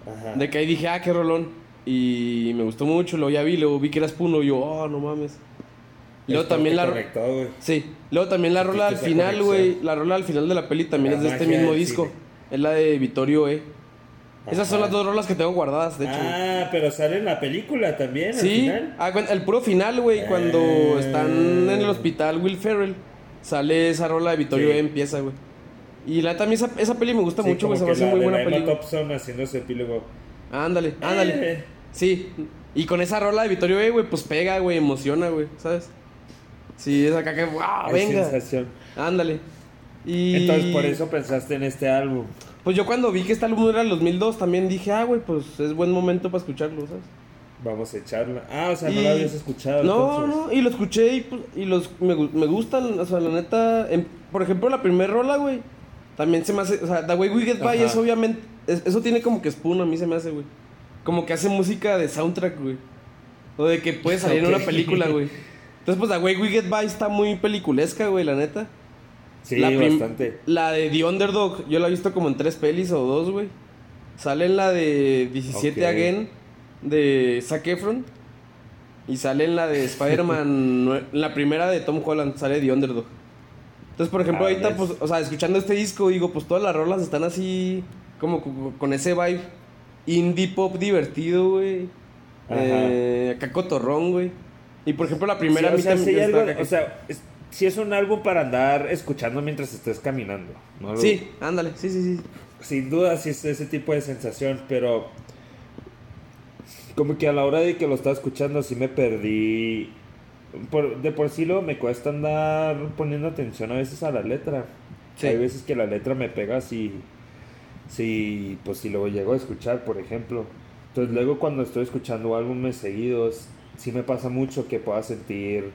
Ajá.
De que ahí dije, ah, qué rolón. Y me gustó mucho, luego ya vi, luego vi que era Spoon, y yo, oh, no mames. Luego también la...
conectó.
Sí, luego también la rola al final, güey. La rola al final de la peli también
La
es de este mismo disco.
cine.
Es la de Vittorio E. Esas son las dos rolas que tengo guardadas, de hecho.
Ah, pero sale en la película también, al
sí,
final.
ah, el puro final, güey, cuando están en el hospital Will Ferrell, sale esa rola de Vittorio
Sí.
E, empieza, güey. Y la también esa, esa peli me gusta
Sí,
mucho, güey, se me hace muy buena película.
Thompson haciendo su epílogo.
Ándale, ándale.
Eh,
Sí, y con esa rola de Vittorio E, güey, pues pega, güey, emociona, güey, ¿sabes? Sí, es acá que, wow,
hay
venga.
sensación.
Ándale. Y...
Entonces por eso pensaste en este álbum.
Pues yo cuando vi que este álbum era el 2002 también dije, ah, güey, pues es buen momento para escucharlo, ¿sabes?
Vamos a echarla. Ah, o sea, no
Y-
la habías escuchado.
No,
entonces.
no, y lo escuché y, pues, y los me, me gustan, o sea, la neta, por ejemplo, la primera rola, güey, también se me hace, o sea, The Way We Get By
Ajá.
es obviamente, es- eso tiene como que Spoon, a mí se me hace, güey. Como que hace música de soundtrack, güey. O de que puede salir en una película, güey. Entonces, pues, The Way We Get By está muy peliculesca, güey, la neta.
Sí,
la
bastante.
La de The Underdog, yo la he visto como en tres pelis o dos, güey. Sale en la de 17
Ok.
Again de Zac Efron. Y sale en la de Spider-Man, la primera de Tom Holland, sale The Underdog. Entonces, por ejemplo,
Ah,
ahorita, pues, o sea, escuchando este disco, digo, pues todas las rolas están así, como co- con ese vibe indie pop divertido, güey. Eh, acá cotorrón, güey. Y por ejemplo, la primera
Sí, o sea, sí algo-
acá
o sea, es, sí es un álbum para andar escuchando mientras estés caminando. ¿no?
Sí, ándale, sí, sí, sí.
Sin duda sí es ese tipo de sensación, pero como que a la hora de que lo estaba escuchando sí me perdí. Por, de por sí lo me cuesta andar poniendo atención a veces a la letra.
Sí.
Hay veces que la letra me pega si, si, pues si lo llego a escuchar, por ejemplo. Entonces luego cuando estoy escuchando álbumes seguidos, sí me pasa mucho que pueda sentir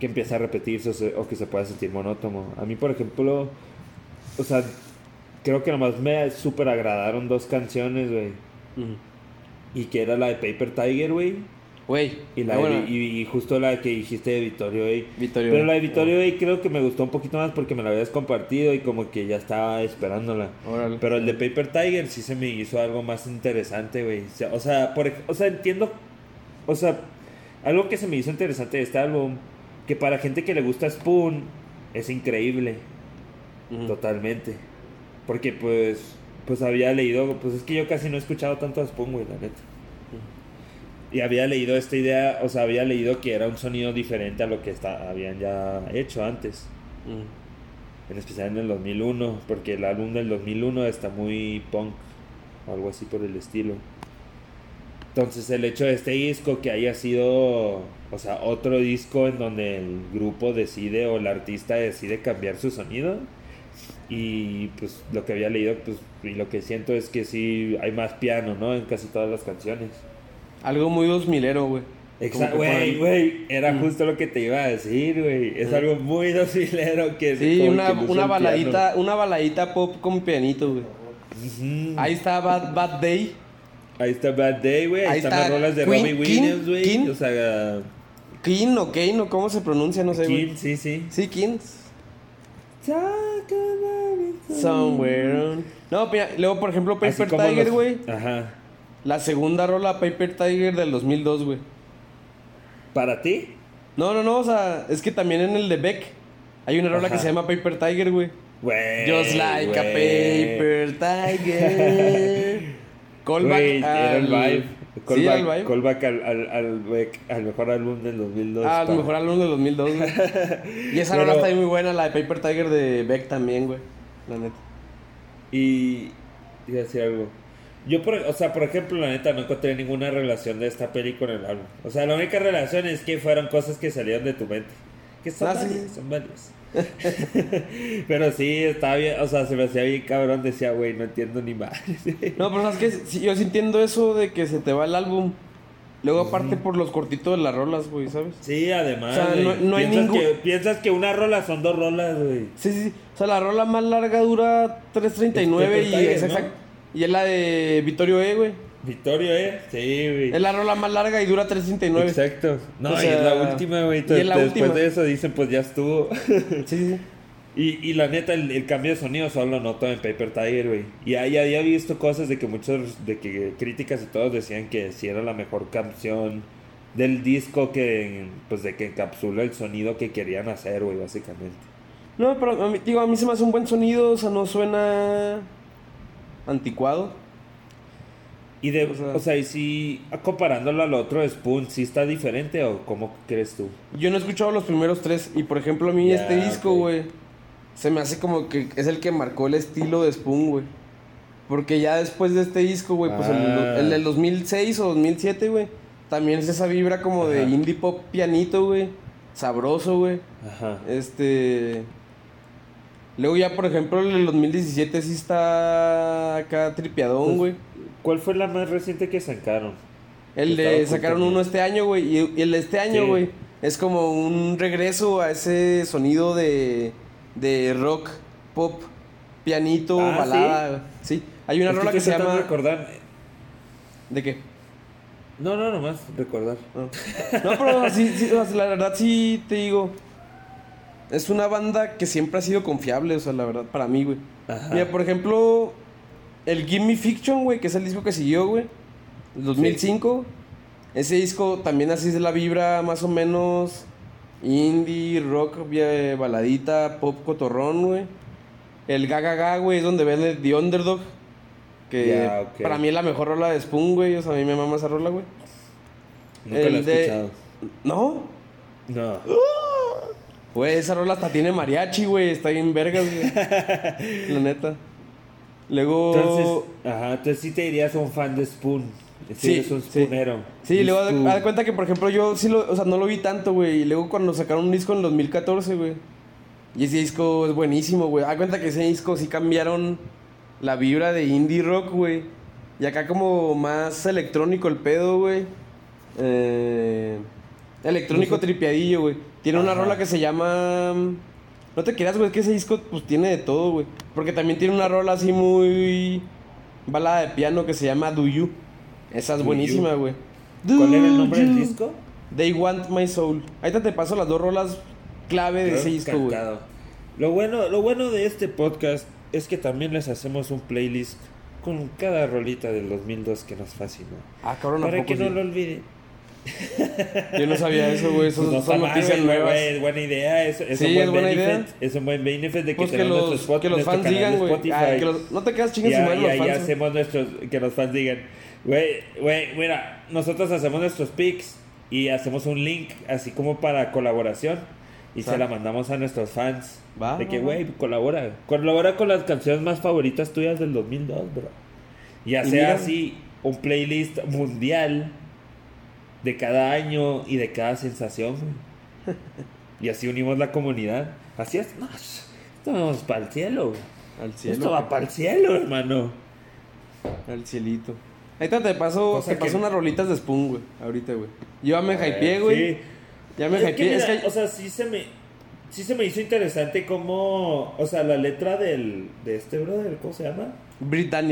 que empieza a repetirse o, se- o que se pueda sentir monótono. A mí, por ejemplo, o sea, creo que nomás me súper agradaron dos canciones, güey. Y que era la de Paper Tiger, güey.
Güey.
Y, la de- y, y justo la que dijiste de Vittorio.
Vittorio.
Pero la de Vittorio, güey, creo que me gustó un poquito más porque me la habías compartido y como que ya estaba esperándola.
Órale.
Pero el de Paper Tiger sí se me hizo algo más interesante, güey. O sea, o sea, por, o sea, entiendo. O sea, algo que se me hizo interesante de este álbum, que para gente que le gusta Spoon, es increíble. Totalmente. Porque pues, pues había leído, pues es que yo casi no he escuchado tanto a Spoon, güey, la neta. Y había leído esta idea, o sea, había leído que era un sonido diferente a lo que está, habían ya hecho antes.
Ujú.
En especial en el 2001, porque el álbum del 2001 está muy punk, o algo así por el estilo. Entonces el hecho de este disco que haya sido, o sea, otro disco en donde el grupo decide o el artista decide cambiar su sonido. Y pues lo que había leído, pues, y lo que siento es que sí hay más piano, ¿no? En casi todas las canciones.
Algo muy dos milero, güey.
Exacto, güey, güey, era
Mm.
justo lo que te iba a decir, güey. Es
Mm.
algo muy docilero que
Sí, una,
que
una baladita, una baladita pop con pianito, güey. Ahí está Bad Bad Day.
Ahí está Bad Day, güey. Ahí,
Ahí
están
está
las rolas de
Queen-
Robbie Williams, güey. O sea,
King o Kane o cómo se pronuncia, no sé, güey.
sí, sí.
Sí, King.
Talk about it
Somewhere on- No, mira, luego, por ejemplo, Paper Tiger,
los-
güey.
Ajá.
La segunda rola Paper Tiger del 2002, güey.
¿Para ti?
No, no, no, o sea, es que también en el de Beck hay una rola
Ajá.
que se llama Paper Tiger, güey.
Güey.
Just like a
güey.
paper tiger. Callback
el
al-. Sí, el vibe.
callback al, al, al, Beck- al mejor álbum del 2002.
Ah,
pa.
el mejor álbum del 2002, güey. Y esa
Pero-
rola está muy buena, la de Paper Tiger de Beck también, güey. La neta.
Y. A decir algo. Yo, por, o sea, por ejemplo, la neta no encontré ninguna relación de esta peli con el álbum. O sea, la única relación es que fueron cosas que salieron de tu mente. Que son
Ah, sí.
válidas, son válidas. Pero sí, estaba bien, o sea, se me hacía bien cabrón. Decía, güey, no entiendo ni más.
No, pero sabes que si yo sí entiendo eso de que se te va el álbum. Luego, aparte, por los cortitos de las rolas, güey, ¿sabes?
Sí, además.
O sea, no- no hay ningún-
que, piensas que una rola son dos rolas, güey.
Sí, sí, sí. O sea, la rola más larga dura 3.39
Es
y, es exact- y es la de Victorio E, güey.
Victorio, ¿eh? Sí, güey.
Es la rola más larga y dura 3.39.
Exacto. No,
O
y es la última, güey.
y es la
Después
última.
de eso dicen, pues ya estuvo.
Sí, sí, sí.
Y, y la neta, el, el cambio de sonido solo lo noto en Paper Tiger, güey. Y ahí había visto cosas de que muchos, de que críticas y todos decían que si era la mejor canción del disco que, pues de que encapsula el sonido que querían hacer, güey, básicamente.
No, pero a mí, digo, a mí se me hace un buen sonido, o sea, no suena anticuado.
Y de,
O sea-
o sea, y si comparándolo al otro Spoon, ¿sí está diferente o cómo crees tú?
Yo no he escuchado los primeros tres y, por ejemplo, a mí este disco, güey, se me hace como que es el que marcó el estilo de Spoon, güey. Porque ya después de este disco, güey, pues el,
Ah.
el del 2006 o 2007, güey, también es esa vibra como de indie pop pianito, güey. Sabroso, güey.
Ajá.
Este. Luego ya, por ejemplo, el del 2017 sí está acá tripiadón,
Pues,
güey.
¿Cuál fue la más reciente que sacaron?
El de sacaron
¿no?
uno este año, güey. Y el de este año,
Sí.
güey, es como un regreso a ese sonido de, de rock, pop, pianito,
Ah,
balada. ¿sí? Hay una
Es
rola que, se llama.
de recordar.
¿De qué?
No, no, nomás recordar.
No, No, pero sí, sea, la verdad sí te digo. Es una banda que siempre ha sido confiable, o sea, la verdad, para mí, güey.
Ajá.
Mira, por ejemplo, el Gimme Fiction, güey, que es el disco que siguió, güey. el 2005. Ese disco también así es la vibra más o menos indie, rock, baladita, pop cotorrón, güey. El Gaga Ga, güey, es donde ven The Underdog. Que para mí es la mejor rola de Spoon, güey. O sea, a mí me mama esa rola, güey.
Nunca
el
lo he
de-
escuchado.
¿No?
No.
Güey, esa rola hasta tiene mariachi, güey. Está bien vergas, güey. La neta. Luego.
Entonces, ajá, entonces sí te dirías un fan de Spoon. Sí, eres un spoonero.
Sí, luego haz de cuenta que, por ejemplo, yo sí lo, o sea, no lo vi tanto, güey. Y luego cuando sacaron un disco en 2014, güey. Y ese disco es buenísimo, güey. Haz de cuenta que ese disco sí cambiaron la vibra de indie rock, güey. Y acá como más electrónico el pedo, güey. Eh, Electrónico
No sé.
tripiadillo, güey. Tiene una rola que se llama. mm, No te creas, güey, es que ese disco pues tiene de todo, güey. Porque también tiene una rola así muy. balada de piano que se llama Do You. Esa es
Do
buenísima, güey.
¿Cuál era el nombre del disco?
They Want My Soul. Ahorita te paso las dos rolas clave de ese disco, güey.
Lo bueno, lo bueno de este podcast es que también les hacemos un playlist con cada rolita del 2002 que nos fascinó.
Ah, cabrón, ¿a
Para que no lo olviden.
Yo no sabía eso, güey. Eso
Pues no
son noticias nuevas.
es buena idea. Es, es
Sí,
un buen
es buena
benefit.
idea.
Es un buen benefit de que
Pues que
tenemos
los,
nuestro spot,
que los fans digan, güey. No te quedas chingas
Ya, ya, ya hacemos nuestros, que los fans digan, güey, güey, mira, nosotros hacemos nuestros picks y hacemos un link así como para colaboración y se
Sa-
la mandamos a nuestros fans.
Va,
de que, güey, colabora, colabora con las canciones más favoritas tuyas del 2002, bro. Ya
Y
sea
mira-
así, un playlist mundial de cada año y de cada sensación, güey. Y así unimos la comunidad. Así es, no, esto vamos para el cielo.
Al cielo.
Esto va para el cielo, hermano.
Al cielito. Ahorita te paso,
Cosa
te paso
que-
unas rolitas de Spoon, güey. Ahorita, güey. Yo ya me hypeé, güey.
Sí.
Ya me
Es que O sea, sí se me. Sí se me hizo interesante cómo. O sea, la letra del. De este brother, ¿cómo se llama?
Brit
Ah,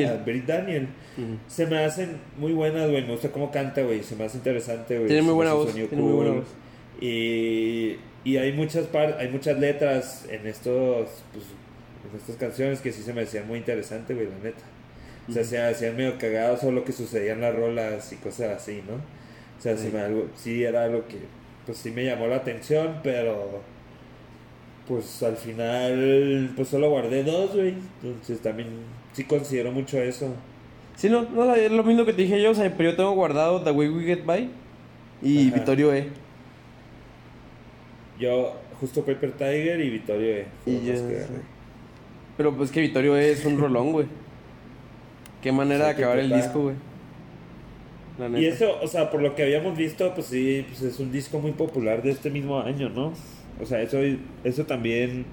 Daniel. Ujú.
Se me hacen muy buenas, güey. Me gusta cómo canta, güey. Se me hace interesante, güey.
Tiene muy
Se
buena voz, tiene muy buena voz.
Y, y hay muchas par hay muchas letras en estos pues, en estas canciones que sí se me hacían muy interesantes, güey, la neta. O sea, se hacían medio cagados o lo que sucedía en las rolas y cosas así, ¿no? O sea,
sí,
me algo, sí era algo que pues sí me llamó la atención, pero pues al final pues solo guardé dos, güey. Entonces también sí considero mucho eso.
Sí, no, no, es lo mismo que te dije yo. O sea, pero yo tengo guardado The Way We Get By y
Ajá.
Vittorio E.
Yo, justo Paper Tiger y Vittorio E.
Y
que.
Pero pues que Vittorio E es un rolón, güey. Qué manera de acabar el disco, güey.
Y eso, o sea, por lo que habíamos visto, pues sí, pues es un disco muy popular de este mismo año, ¿no? O sea, eso, eso también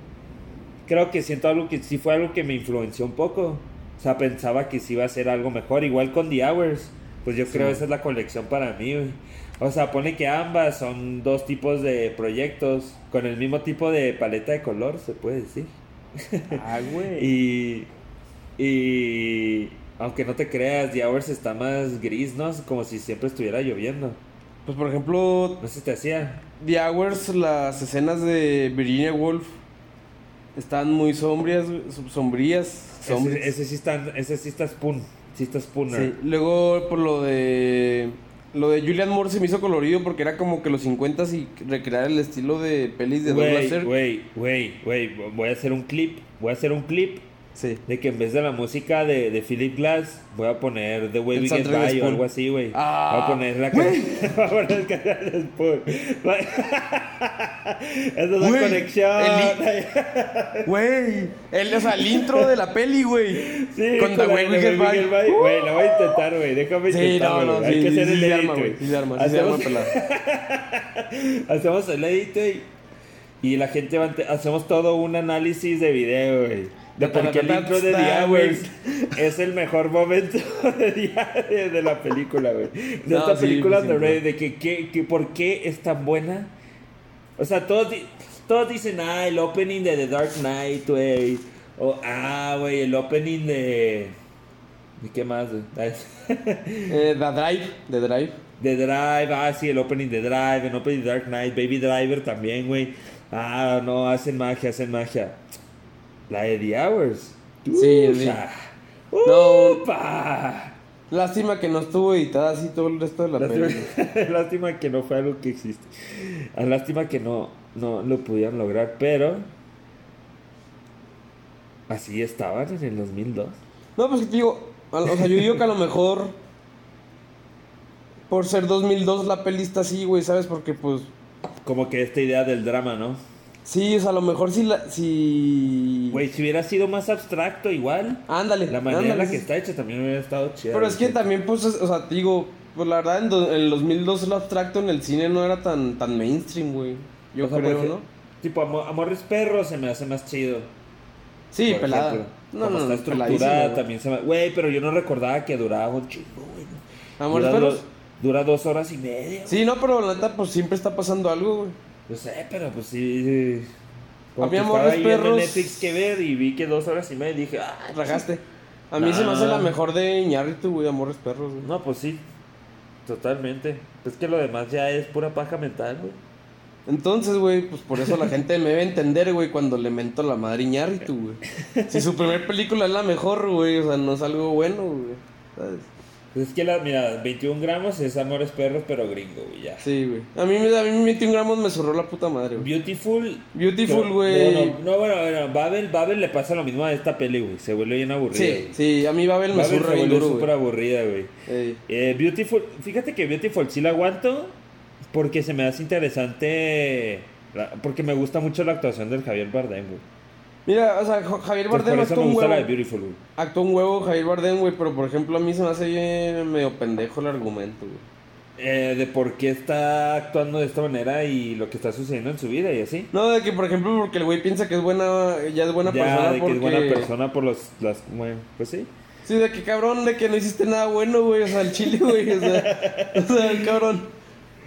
creo que siento algo que sí fue algo que me influenció un poco. O sea, pensaba que sí iba a ser algo mejor, igual con The Hours. Pues yo creo
Sí.
esa es la colección para mí, güey. O sea, pone que ambas son dos tipos de proyectos con el mismo tipo de paleta de color, se puede decir.
Ah, güey.
Y, y aunque no te creas, The Hours está más gris, ¿no? Como si siempre estuviera lloviendo.
Pues por ejemplo,
No sé si te hacía.
The Hours, las escenas de Virginia Woolf están muy sombrías, sombrías.
Ese, ese sí está, ese sí está spoon. Sí está spooner.
Sí, Luego por lo de lo de Julian Moore se me hizo colorido porque era como que los 50 y recrear el estilo de pelis de Douglas
Güey, güey, güey, güey. Voy a hacer un clip. Voy a hacer un clip
Sí.
de que en vez de la música de, de Philip Glass, voy a poner The Way
El
We Get By o algo así, güey.
Ah,
voy a poner la canción. voy a poner la canción de Spoon. Esa es la conexión.
Güey, el, o sea, el intro de la peli, güey.
Sí,
con The Way We Get By. Uh.
Güey, la voy a intentar, güey. Déjame
Sí,
intentarlo.
no, no,
güey.
sí,
Hay que hacer el edit,
güey. Sí se arma, sí se arma
Hacemos- el edit, güey. Y la gente va a hacemos todo un análisis de video, güey. De por qué el intro de The Hours es el mejor momento de, día- de, de la película, güey. De
No,
esta
sí,
película de
sí,
Ray, de que, que, que por qué es tan buena. O sea, todos, todos dicen, ah, el opening de The Dark Knight, güey. O, ah, güey, el opening de... ¿De qué más, güey?
Eh, The Drive, The Drive.
De Drive, ah, sí, el opening de Drive, el opening de Dark Knight, Baby Driver también, güey. Ah, no, hacen magia, hacen magia. La The Hours.
Sí,
Ucha.
No.
Upa.
Lástima que no estuvo editada así todo el resto de la peli.
Lástima, lástima que no fue algo que existe. Ah, Lástima que no, no lo pudieron lograr, pero así estaban en el 2002.
No, pues te digo, o sea, yo digo que a lo mejor por ser 2002 la peli está así, güey, ¿sabes? Porque pues
Como que esta idea del drama, ¿no?
Sí, o sea, a lo mejor si la si
Güey, si hubiera sido más abstracto igual,
ándale,
la manera en la que está hecha también hubiera estado chida.
Pero es que también pues, es- o sea, digo, pues la verdad en, do- en el 2002 lo abstracto en el cine no era tan tan mainstream, güey. Yo
O sea,
creo, ¿no?
Tipo, Amo- Amores Perros se me hace más chido.
Sí,
por
pelada.
ejemplo.
No,
Como
no,
está
no,
estructurada también se me... Güey, pero yo no recordaba que duraba un chingo, güey.
Amores perros.
dos- dura dos horas y media.
Sí, no, pero la neta, pues siempre está pasando algo, güey.
Yo sé, pero pues sí.
A mí,
que
Amores
estaba ahí
Perros-
Netflix que ver y vi que dos horas y media y dije, ah,
Rajaste. A mí se me hace
No.
la mejor de Iñárritu, güey, Amores Perros, güey.
no, pues sí. Totalmente. Es que lo demás ya es pura paja mental, güey.
Entonces, güey, pues por eso la gente me debe entender, güey, cuando le mento la madre Iñárritu, güey. Si su primer película es la mejor, güey, o sea, no es algo bueno, güey. ¿Sabes?
Pues es que la, mira, 21 gramos es Amores Perros, pero gringo, güey, ya.
Sí, güey. A mí, a mí 21 gramos me zurró la puta madre, güey.
Beautiful.
Beautiful, güey.
No, no, no, bueno, bueno, Babel, Babel le pasa lo mismo a esta peli, güey. Se vuelve bien aburrida.
Sí,
güey.
sí, a mí Babel me
Babel
zurra
se vuelve súper aburrida, güey.
Ey.
Eh, Beautiful, fíjate que Beautiful sí la aguanto porque se me hace interesante, porque me gusta mucho la actuación del Javier Bardem, güey.
Mira, o sea, Javier Bardem actuó un huevo.
Beautiful, güey.
Actuó un huevo Javier Bardem, güey, pero por ejemplo a mí se me hace bien medio pendejo el argumento, güey.
Eh, de por qué está actuando de esta manera y lo que está sucediendo en su vida y así.
No, de que por ejemplo porque el güey piensa que es buena, ya es buena
ya,
persona
de
porque...
que es buena persona por los, las, bueno, pues sí.
Sí, de que cabrón, de que no hiciste nada bueno, güey, o sea, el chile, güey, o sea, o sea, el cabrón.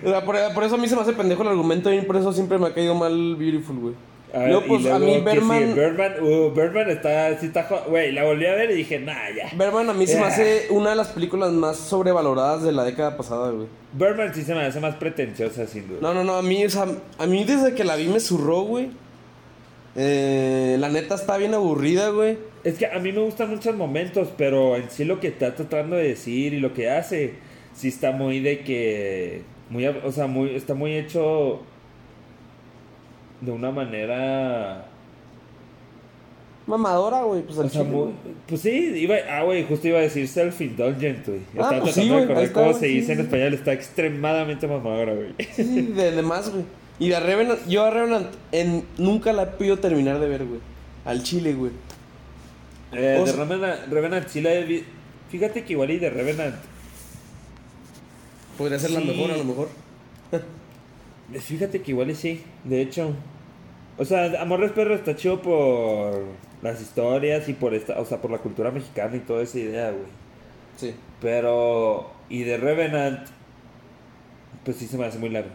O sea, por, por eso a mí se me hace pendejo el argumento y por eso siempre me ha caído mal Beautiful, güey.
A ver,
Luego,
y
pues, a mí
sí,
Berman-
Birdman, uh, Birdman está, sí está, güey, la volví a ver y dije, nah, ya.
Berman a mí se me
Yeah.
hace una de las películas más sobrevaloradas de la década pasada, güey.
Birdman sí se me hace más pretenciosa, sin duda.
No, no, no, a mí, o sea, a mí desde que la vi me zurró, güey. Eh, la neta está bien aburrida, güey.
Es que a mí me gustan muchos momentos, pero en sí lo que está tratando de decir y lo que hace, sí está muy de que, muy, o sea, muy, está muy hecho de una manera,
Mamadora, güey, pues al
o sea, muy, pues sí, iba, ah, güey, justo iba a decir self-indulgent, güey.
Ah,
Estaba
pues sí,
tratando
güey,
de acordar
ahí está,
cómo se
sí,
dice en
sí.
español, está extremadamente mamadora, güey.
Sí, de, de más, güey. Y de Revenant, yo a Revenant en, nunca la he podido terminar de ver, güey. Al chile, güey.
Eh, de
sea-
Revenant, Revenant sí la he vi- Fíjate que igual y de Revenant
Podría ser la mejor, a lo mejor.
Fíjate que igual sí, de hecho. O sea, Amores Perro está chido por las historias y por esta, o sea, por la cultura mexicana y toda esa idea, güey.
Sí.
Pero, y de Revenant, pues sí se me hace muy largo.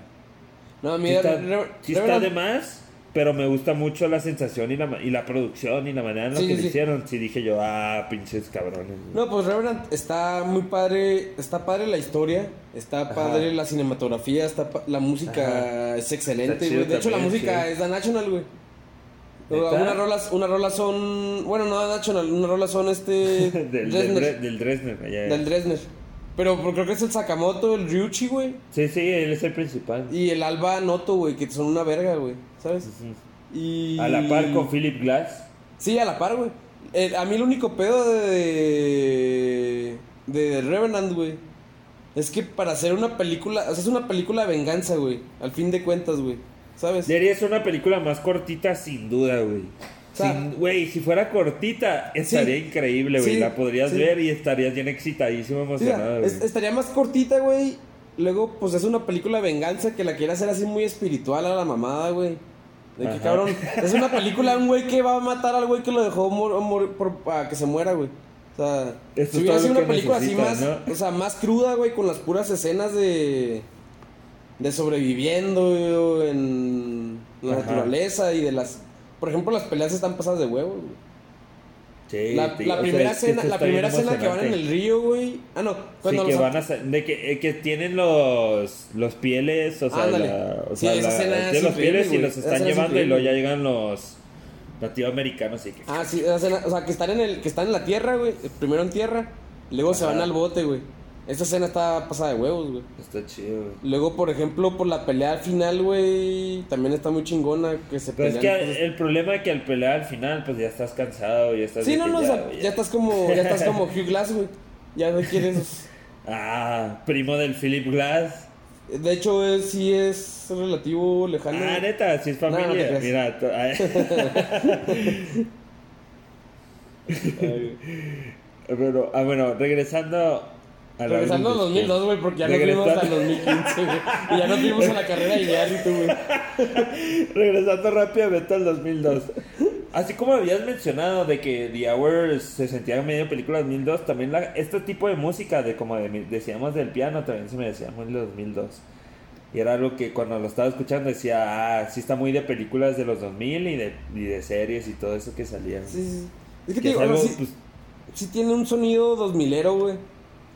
No, a mí
Sí está,
Re-
está
Revenant-
de más, pero me gusta mucho la sensación y la, y la producción y la manera en la
Sí,
que
sí,
lo hicieron. Sí dije yo, ah, pinches cabrones.
No, pues Revenant está muy padre, está padre la historia, está
Ajá.
padre la cinematografía, está pa- la música
Ajá.
es excelente, güey. De hecho la música
sí.
es da National, güey. Unas rolas, unas rolas son, bueno, no da National, unas rolas son este
del, del,
Dresner,
Dre- del Dresner. allá.
del Dresner. Pero pero creo que es el Sakamoto, el Ryuchi, güey,
Sí, sí, él es el principal.
y el Alba Noto, güey, que son una verga, güey, ¿sabes? Y
A la par con Philip Glass.
Sí, a la par, güey. El- a mí el único pedo de, de, de Revenant, güey, es que para hacer una película, o sea, es una película de venganza, güey, al fin de cuentas, güey, ¿sabes?
Debería ser una película más cortita, sin duda, güey.
O sea-
Güey, si fuera cortita, estaría
Sí.
increíble, güey.
Sí,
La podrías
sí.
ver y estarías bien excitadísimo, emocionado, güey.
es- estaría más cortita, güey. Luego, pues es una película de venganza que la quiere hacer así muy espiritual a la mamada, güey. De que
Ajá.
cabrón, es una película de un güey que va a matar al güey que lo dejó para que se muera, güey. O sea,
Esto
si hubiera sido una película así más, o sea, más cruda, güey, con las puras escenas de de sobreviviendo en la
Ajá.
naturaleza y de las, por ejemplo, las peleas están pasadas de huevo, güey.
Sí,
La,
sí,
la
o sea,
primera
esto
la primera escena que van en el río, güey. Ah, no,
Sí,
cuando
que
los
van a sa- de que, eh, que tienen los los pieles, o sea, la- o sea, la-
es
los pieles y los están
es
llevando y luego ya llegan los nativos americanos y que
Ah, sí, esa o sea, que están en el que están en la tierra, güey, primero en tierra, luego se van al bote, güey. Esa escena está pasada de huevos, güey.
está chido, güey.
Luego, por ejemplo, por la pelea al final, güey, también está muy chingona que se
Pero es
pelean
que
cosas-
el problema es que al pelear al final, pues ya estás cansado, ya estás
Sí, no, no, o
ya,
sea,
güey,
ya estás como ya estás como Hugh Glass, güey. Ya no quieres
Ah, primo del Philip Glass.
De hecho, es, sí es relativo lejano.
Ah, neta, si es
No, no
familia.
creas.
Mira. Pero, ah, bueno, regresando
Regresando al
luz,
2002, güey, porque ya no
Regresando-
fuimos al 2015, güey. Y ya no fuimos a la carrera de Iñárritu, güey.
Regresando rápidamente al 2002. Así como habías mencionado de que The Hours se sentía medio película 2002, también la, este tipo de música, de como de- decíamos del piano, también se me decía muy de 2002. Y era algo que cuando lo estaba escuchando decía, ah, sí está muy de películas de los 2000 y de, y de series y todo eso que salían.
Sí, sí. Es que,
Que
te
es
digo, o sea,
algo,
sí,
pues,
sí tiene un sonido dos milero, güey.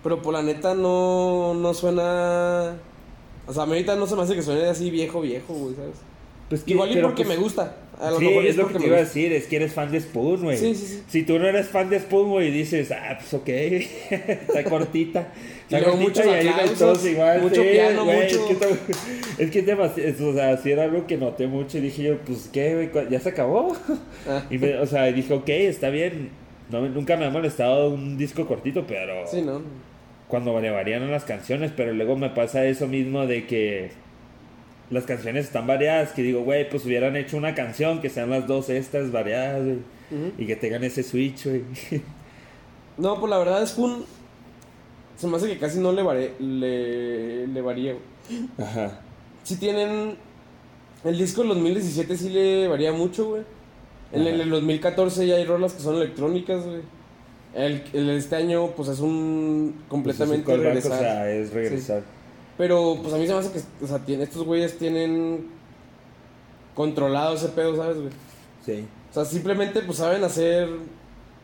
Pero por la neta no, no suena. O sea, a mí ahorita no se me hace que suene así viejo, viejo, güey, ¿sabes?
pues que-
Igual y porque
pues,
me gusta. A lo
sí,
mejor
es lo que te iba a decir, es que eres fan de Spoon, güey.
Sí, sí, sí.
Si tú no eres fan de Spoon, güey, y dices, ah, pues ok, está cortita.
Y
Está
luego
cortita
muchos
y ahí
aplausos,
todos igual.
mucho
sí,
piano,
güey,
mucho-
Es que, es que es demasiado, o sea, sí era algo que noté mucho y dije yo, pues qué, güey, ¿cu- ya se acabó.
Ah,
Y me- o sea, dije, ok, está bien. No, nunca me ha molestado un disco cortito, pero
sí, ¿no?
Cuando le varían las canciones, pero luego me pasa eso mismo de que las canciones están variadas, que digo, güey, pues hubieran hecho una canción que sean las dos estas variadas, güey, y que tengan ese switch, güey.
No, pues la verdad es Spoon. Se me hace que casi no le, varía le, le varía.
Ajá.
Sí tienen. El disco del 2017 sí le varía mucho, güey. En el,
Ajá.
el 2014 ya hay rolas que son electrónicas, güey. El, el de este año, pues es un. completamente
Pues es
regresar.
O sea, es regresar.
Pero, pues a mí se me hace que. O sea, tiene, estos güeyes tienen. controlado ese pedo, ¿sabes, güey?
Sí.
O sea, simplemente, pues saben hacer.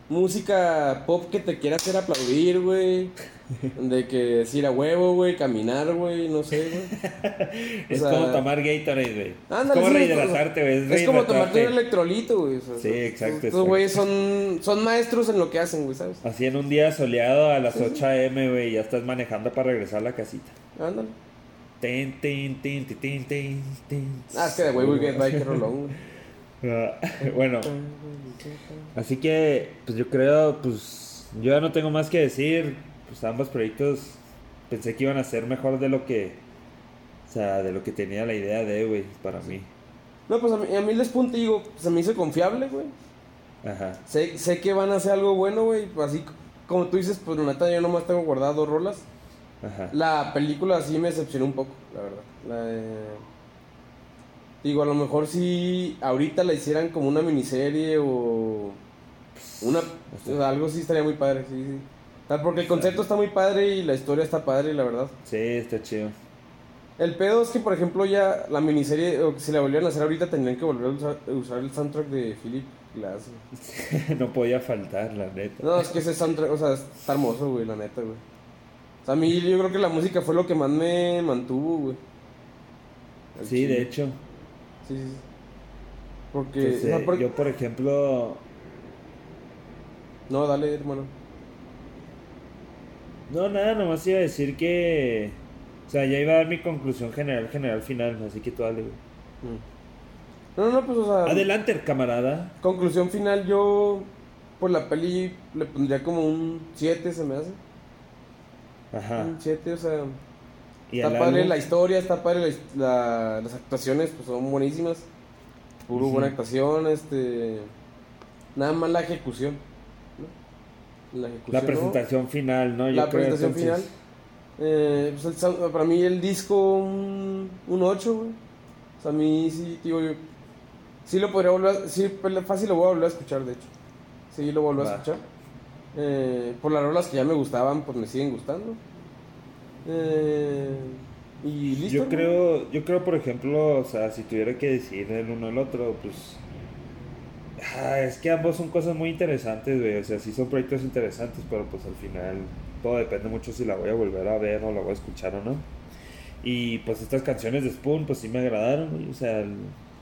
Música pop que te quiera hacer aplaudir, güey. De que decir a huevo, güey, caminar, güey, no sé, güey.
Es
sea,
como tomar Gatorade, güey.
Ándale,
es como rehidratarte, güey. Es,
Es como tomarte un electrolito, güey. o sea,
Sí, exacto,
Estos güeyes son, son maestros en lo que hacen, güey, ¿sabes?
Así en un día soleado a las 8 a.m., güey, ya estás manejando para regresar a la casita.
Ándale.
Tin, tin, tin, tin, tin, tin.
Ah, es que de güey, güey, get bike, rolón, güey.
Ah, bueno, así que, pues yo creo, pues yo ya no tengo más que decir. Pues ambos proyectos pensé que iban a ser mejor de lo que, o sea, de lo que tenía la idea de, güey, para mí.
No, pues a mí, a mí les punto digo, se me hizo confiable, güey.
Ajá.
Sé, sé que van a hacer algo bueno, güey. Así como tú dices, pues neta yo nomás tengo guardado dos rolas.
Ajá.
La película sí me decepcionó un poco, la verdad. La de- Digo, a lo mejor si ahorita la hicieran como una miniserie o una o sea, algo sí estaría muy padre, sí, sí. Tal, porque el concepto está muy padre y la historia está padre, la verdad.
Sí, está chido.
El pedo es que, por ejemplo, ya la miniserie, o que si la volvieran a hacer ahorita, tendrían que volver a usar, usar el soundtrack de Philip Glass. güey.
no podía faltar, la neta.
No, es que ese soundtrack, o sea, está hermoso, güey, la neta, güey. O sea, a mí yo creo que la música fue lo que más me mantuvo, güey.
Sí, de hecho.
Sí, sí. Porque,
pues,
o sea,
eh,
por-
yo, por ejemplo,
No, dale, hermano.
no, nada, nomás iba a decir que, o sea, ya iba a dar mi conclusión general, general, final, así que tú dale, güey.
Mm. No, no, pues, o sea...
Adelante, camarada.
Conclusión final, yo... Por la peli le pondría como un 7, se me hace.
Ajá.
Un 7, o sea...
Y
está padre
álbum,
la historia, está padre la las actuaciones, pues son buenísimas. Puro buena actuación, este. Nada más la ejecución. ¿no? La ejecución.
la
¿no?
presentación final, ¿no? Yo
La
creo,
presentación final. Eh, pues el para mí el disco un, un 8, güey. O sea, a mí sí, tío, yo, sí lo podría volver a, sí, pues, fácil lo voy a volver a escuchar, de hecho. Sí, lo vuelvo a escuchar. Eh, por las rolas que ya me gustaban, pues me siguen gustando. Eh, y listo.
Yo creo, yo creo, por ejemplo, o sea, si tuviera que decidir el uno el otro, pues... ah, es que ambos son cosas muy interesantes, güey. O sea, sí son proyectos interesantes, pero pues al final todo depende mucho si la voy a volver a ver o la voy a escuchar o no. Y pues estas canciones de Spoon, pues sí me agradaron, güey. O sea,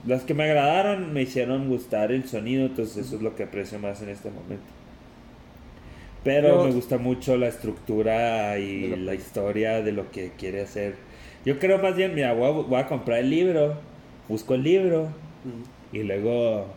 las que me agradaron me hicieron gustar el sonido, entonces eso es lo que aprecio más en este momento. Pero
Yo-
me gusta mucho la estructura y
la-
historia de lo que quiere hacer. Yo creo más bien, mira, voy a, voy a comprar el libro, busco el libro
Mm.
y luego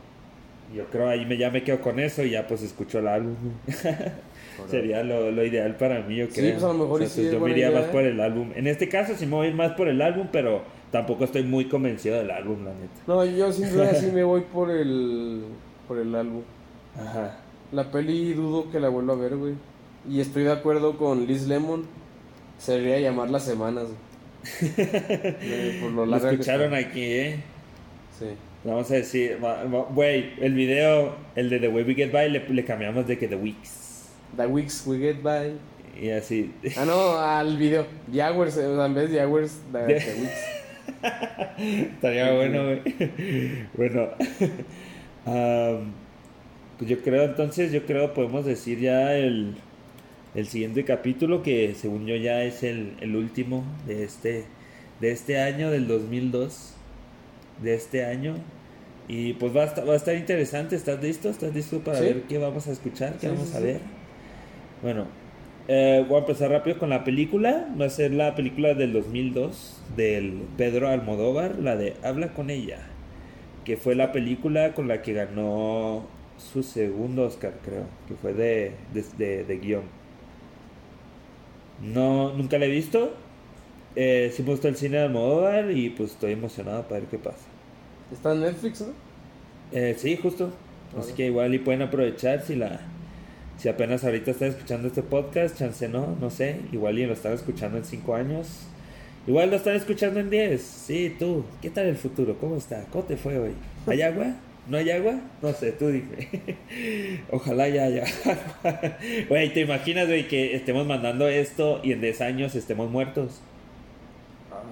yo creo ahí me, ya me quedo con eso y ya pues escucho el álbum. Sería lo, lo ideal para mí, yo
Sí,
creo.
pues, a lo mejor y sí
pues,
es
yo me iría
idea,
más
¿eh?
por el álbum. En este caso sí me voy a ir más por el álbum, pero tampoco estoy muy convencido del álbum, la neta.
No, yo sin duda sí me voy por el, por el álbum.
Ajá.
La peli dudo que la vuelva a ver, güey. Y estoy de acuerdo con Liz Lemon. Se debería llamar Las Semanas, güey. Por lo larga
escucharon aquí, ¿eh?
Sí.
Vamos a decir, güey, el video, el de The Way We Get By, le, le cambiamos de que The Weeks.
The weeks we get by.
Y así.
Ah, no, al video. The hours, en vez de hours, the, weeks.
Estaría bueno, güey. Bueno. am, pues yo creo entonces, yo creo podemos decir ya el, el siguiente capítulo que según yo ya es el, el último de este, de este año, del 2002. De este año. Y pues va a estar, va a estar interesante. ¿Estás listo? ¿Estás listo para
Sí.
ver qué vamos a escuchar? ¿Qué
Sí,
vamos
sí,
a ver? Bueno, eh, voy a empezar rápido con la película. Va a ser la película del 2002 del Pedro Almodóvar, la de Habla con ella, que fue la película con la que ganó su segundo Oscar, creo, que fue de, de, de- de guion. No, nunca la he visto. Eh, sí me el cine de Almodóvar y pues estoy emocionado para ver qué pasa.
Está en Netflix, ¿no?
Eh, sí, justo. Así
Vale.
que igual y pueden aprovechar si la si apenas ahorita están escuchando este podcast, chance no, no sé, igual y lo están escuchando en 5 años. Igual lo están escuchando en 10. Sí, tú, ¿qué tal el futuro? ¿Cómo está? ¿Cómo te fue hoy? ¿Hay agua? ¿No hay agua? No sé, tú dime. Ojalá ya haya agua. Güey, ¿te imaginas, güey, que estemos mandando esto y en 10 años estemos muertos?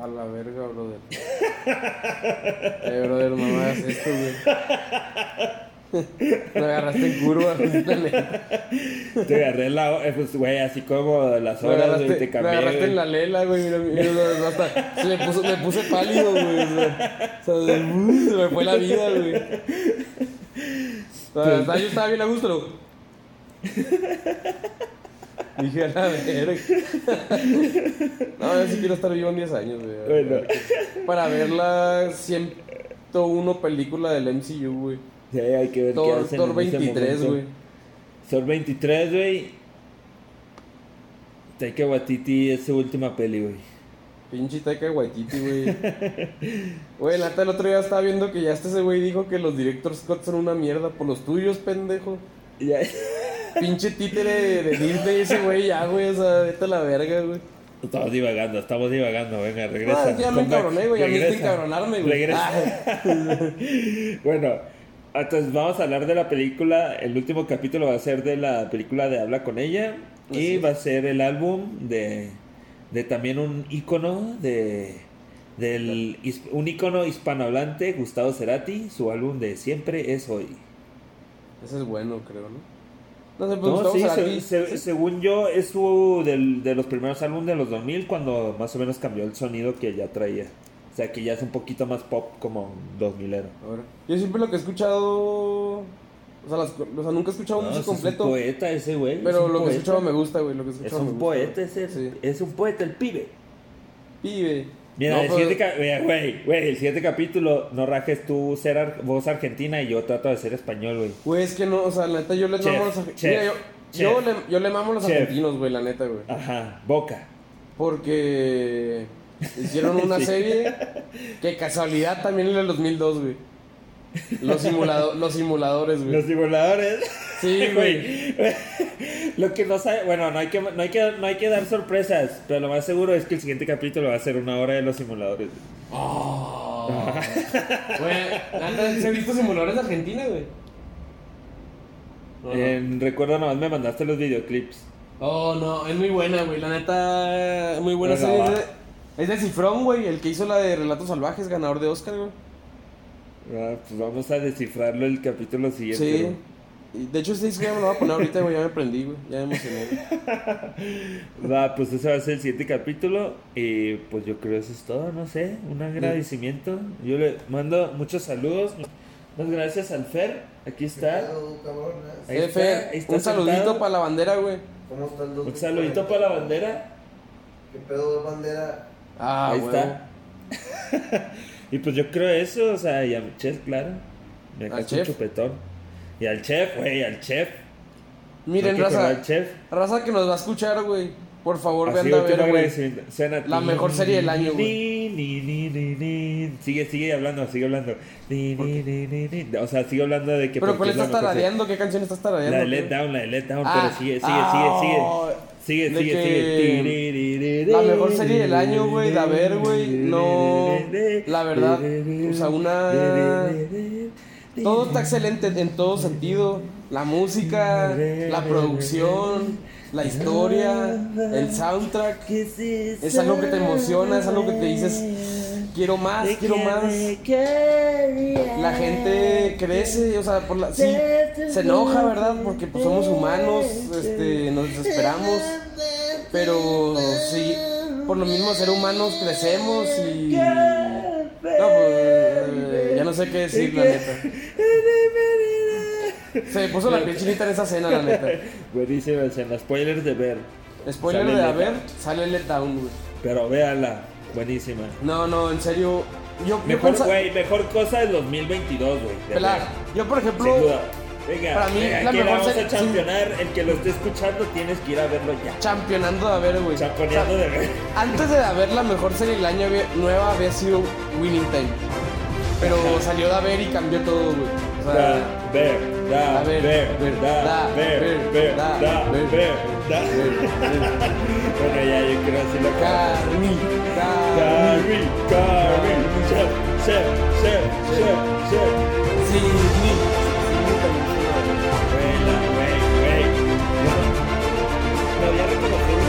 A la verga, brother. eh, brother, hagas esto, güey. Me agarraste en curva.
Te agarré la, eh, pues, güey, así como las
Me
horas,
agarraste,
güey, te
me
cambié.
agarraste
güey.
en la lela, güey. Mira, mira, no, hasta se me, puso, me puse pálido, güey. O sea, o sea, de- uh, se me fue la vida, güey. O sea, hasta yo estaba bien a gusto, pero... Dije a la verga. No, yo sí quiero estar vivo en 10 años, güey.
Bueno.
Para ver la 101 película del MCU, güey.
Sí, hay que ver qué hacen
Thor
en ese
23,
momento.
güey.
Thor 23, güey. Taika Waititi es su última peli, güey.
Pinche Taika Waititi, güey. Güey, la neta el otro día estaba viendo que ya este ese güey dijo que los directors Scott son una mierda por los tuyos, pendejo.
Ya.
Pinche títere de Disney ese güey, ya, güey, o sea, vete a la verga, güey.
Estamos divagando, estamos divagando. Venga, regresa.
Ah, ya me encabroné, güey, a mí está
regresa.
encabronarme, güey.
Regresa.
Ah.
bueno, entonces vamos a hablar de la película. El último capítulo va a ser de la película de Habla con ella.
Así
Y va a ser el álbum de, de también un ícono de del un ícono hispanohablante, Gustavo Cerati, su álbum de Siempre es hoy.
Ese es bueno, creo, ¿no? No sé, pues
No, sí, se- según yo, es su del- de los primeros álbumes de los 2000 cuando más o menos cambió el sonido que ya traía. O sea, que ya es un poquito más pop como 2000 ero.
Ahora, Yo siempre lo que he escuchado. O sea, las- o sea nunca he escuchado
No, ese es un
completo.
poeta ese güey. es
Pero lo que he escuchado me gusta, güey. Lo que he
Es
escuchado me
un
gusta.
poeta ese.
Sí.
Es un poeta el pibe.
Pibe.
Mira,
No,
el
pero-
siguiente güey, güey, el siguiente capítulo no rajes tú ser ar- voz argentina y yo trato de ser español, güey.
Güey, es que no, o sea, la neta, yo le
Chef,
mamo a los argentinos. yo, yo, le, yo le mamo a los
Chef.
argentinos, güey, la neta, güey.
Ajá, boca.
Porque hicieron una
Sí.
serie que casualidad también en el 2002, güey. Los, simulado- los simuladores, güey.
Los simuladores.
Sí, güey.
Lo que no sabe, bueno, no hay que no hay que no hay que dar sorpresas, pero lo más seguro es que el siguiente capítulo va a ser una hora de los simuladores.
Oh. Güey, ¿se ha visto simuladores de Argentina, güey? No, no.
Recuerdo nomás me mandaste los videoclips.
Oh, no, es muy buena, güey. La neta, muy buena serie. Es de, Cifrón, güey, el que hizo la de Relatos Salvajes, ganador de Oscar, güey.
Ah, pues vamos a descifrarlo el capítulo siguiente.
Sí.
güey.
Y de hecho, este disco ya me lo voy a poner ahorita, güey. Ya me prendí, güey. Ya me emocioné.
Va, pues ese va a ser el siguiente capítulo. Y pues yo creo eso es todo, no sé. Un agradecimiento. Yo le mando muchos saludos. Muchas gracias al Fer. Aquí está.
pedo, cabrones?
Ahí
Eh,
está,
Fer,
ahí está
un saludito para la bandera, güey.
¿Cómo está el
Un
2040?
saludito para la bandera.
¿Qué pedo, bandera?
Ah,
Ahí está. Y pues yo creo eso, o sea, y a mi chef, claro. Me
¿Al
dejaste un
chef?
chupetón. Y al chef, güey, al chef.
Miren, raza.
al chef.
Raza que nos va a escuchar, güey. Por favor,
Así,
vean a ver, güey. La mejor serie del año, güey.
Sigue, sigue hablando, sigue hablando. O sea, sigue hablando de que.
Pero ¿cuál estás tarareando? ¿Qué canción estás tarareando?
La de? Let Down, la de Let Down,
Ah,
pero sigue, sigue,
ah,
sigue, sigue. Sigue,
de
sigue, sigue.
la mejor serie del año, güey, de haber, güey, no, la verdad, o sea, una, todo está excelente en todo sentido, la música, la producción, la historia, el soundtrack, es algo que te emociona, es algo que te dices, quiero más, quiero más. La gente crece, o sea, por la, sí, se enoja, ¿verdad? Porque pues somos humanos, este, nos desesperamos, pero sí, por lo mismo ser humanos crecemos y... No, pues, ya no sé qué decir, la neta. Se me puso la piel chinita en esa escena, la neta.
Buenísima escena. Spoilers de ver.
Spoiler
Sale
de haber, sale Let Down, güey.
Pero véanla. Buenísima.
No, no, en serio. Yo, yo
Mejor,
pensa-
güey, mejor cosa del 2022, güey.
Yo, por ejemplo,
Sin duda. Venga,
para mí,
venga,
la mejor
vamos a championar. El que lo esté escuchando tienes que ir a verlo ya.
championando de haber, güey.
Champoneando
O sea,
de ver.
Antes de haber la mejor serie del año nueva había sido Winning Time. Pero salió de haber y cambió todo, güey verdad,
verdad,
verdad,
verdad, verdad. Bueno, ya yo creo así lo Carry, carry, chef, chef, chef, chef, chef.
Sí, sí. Buena, wey, wey. No había reconocido.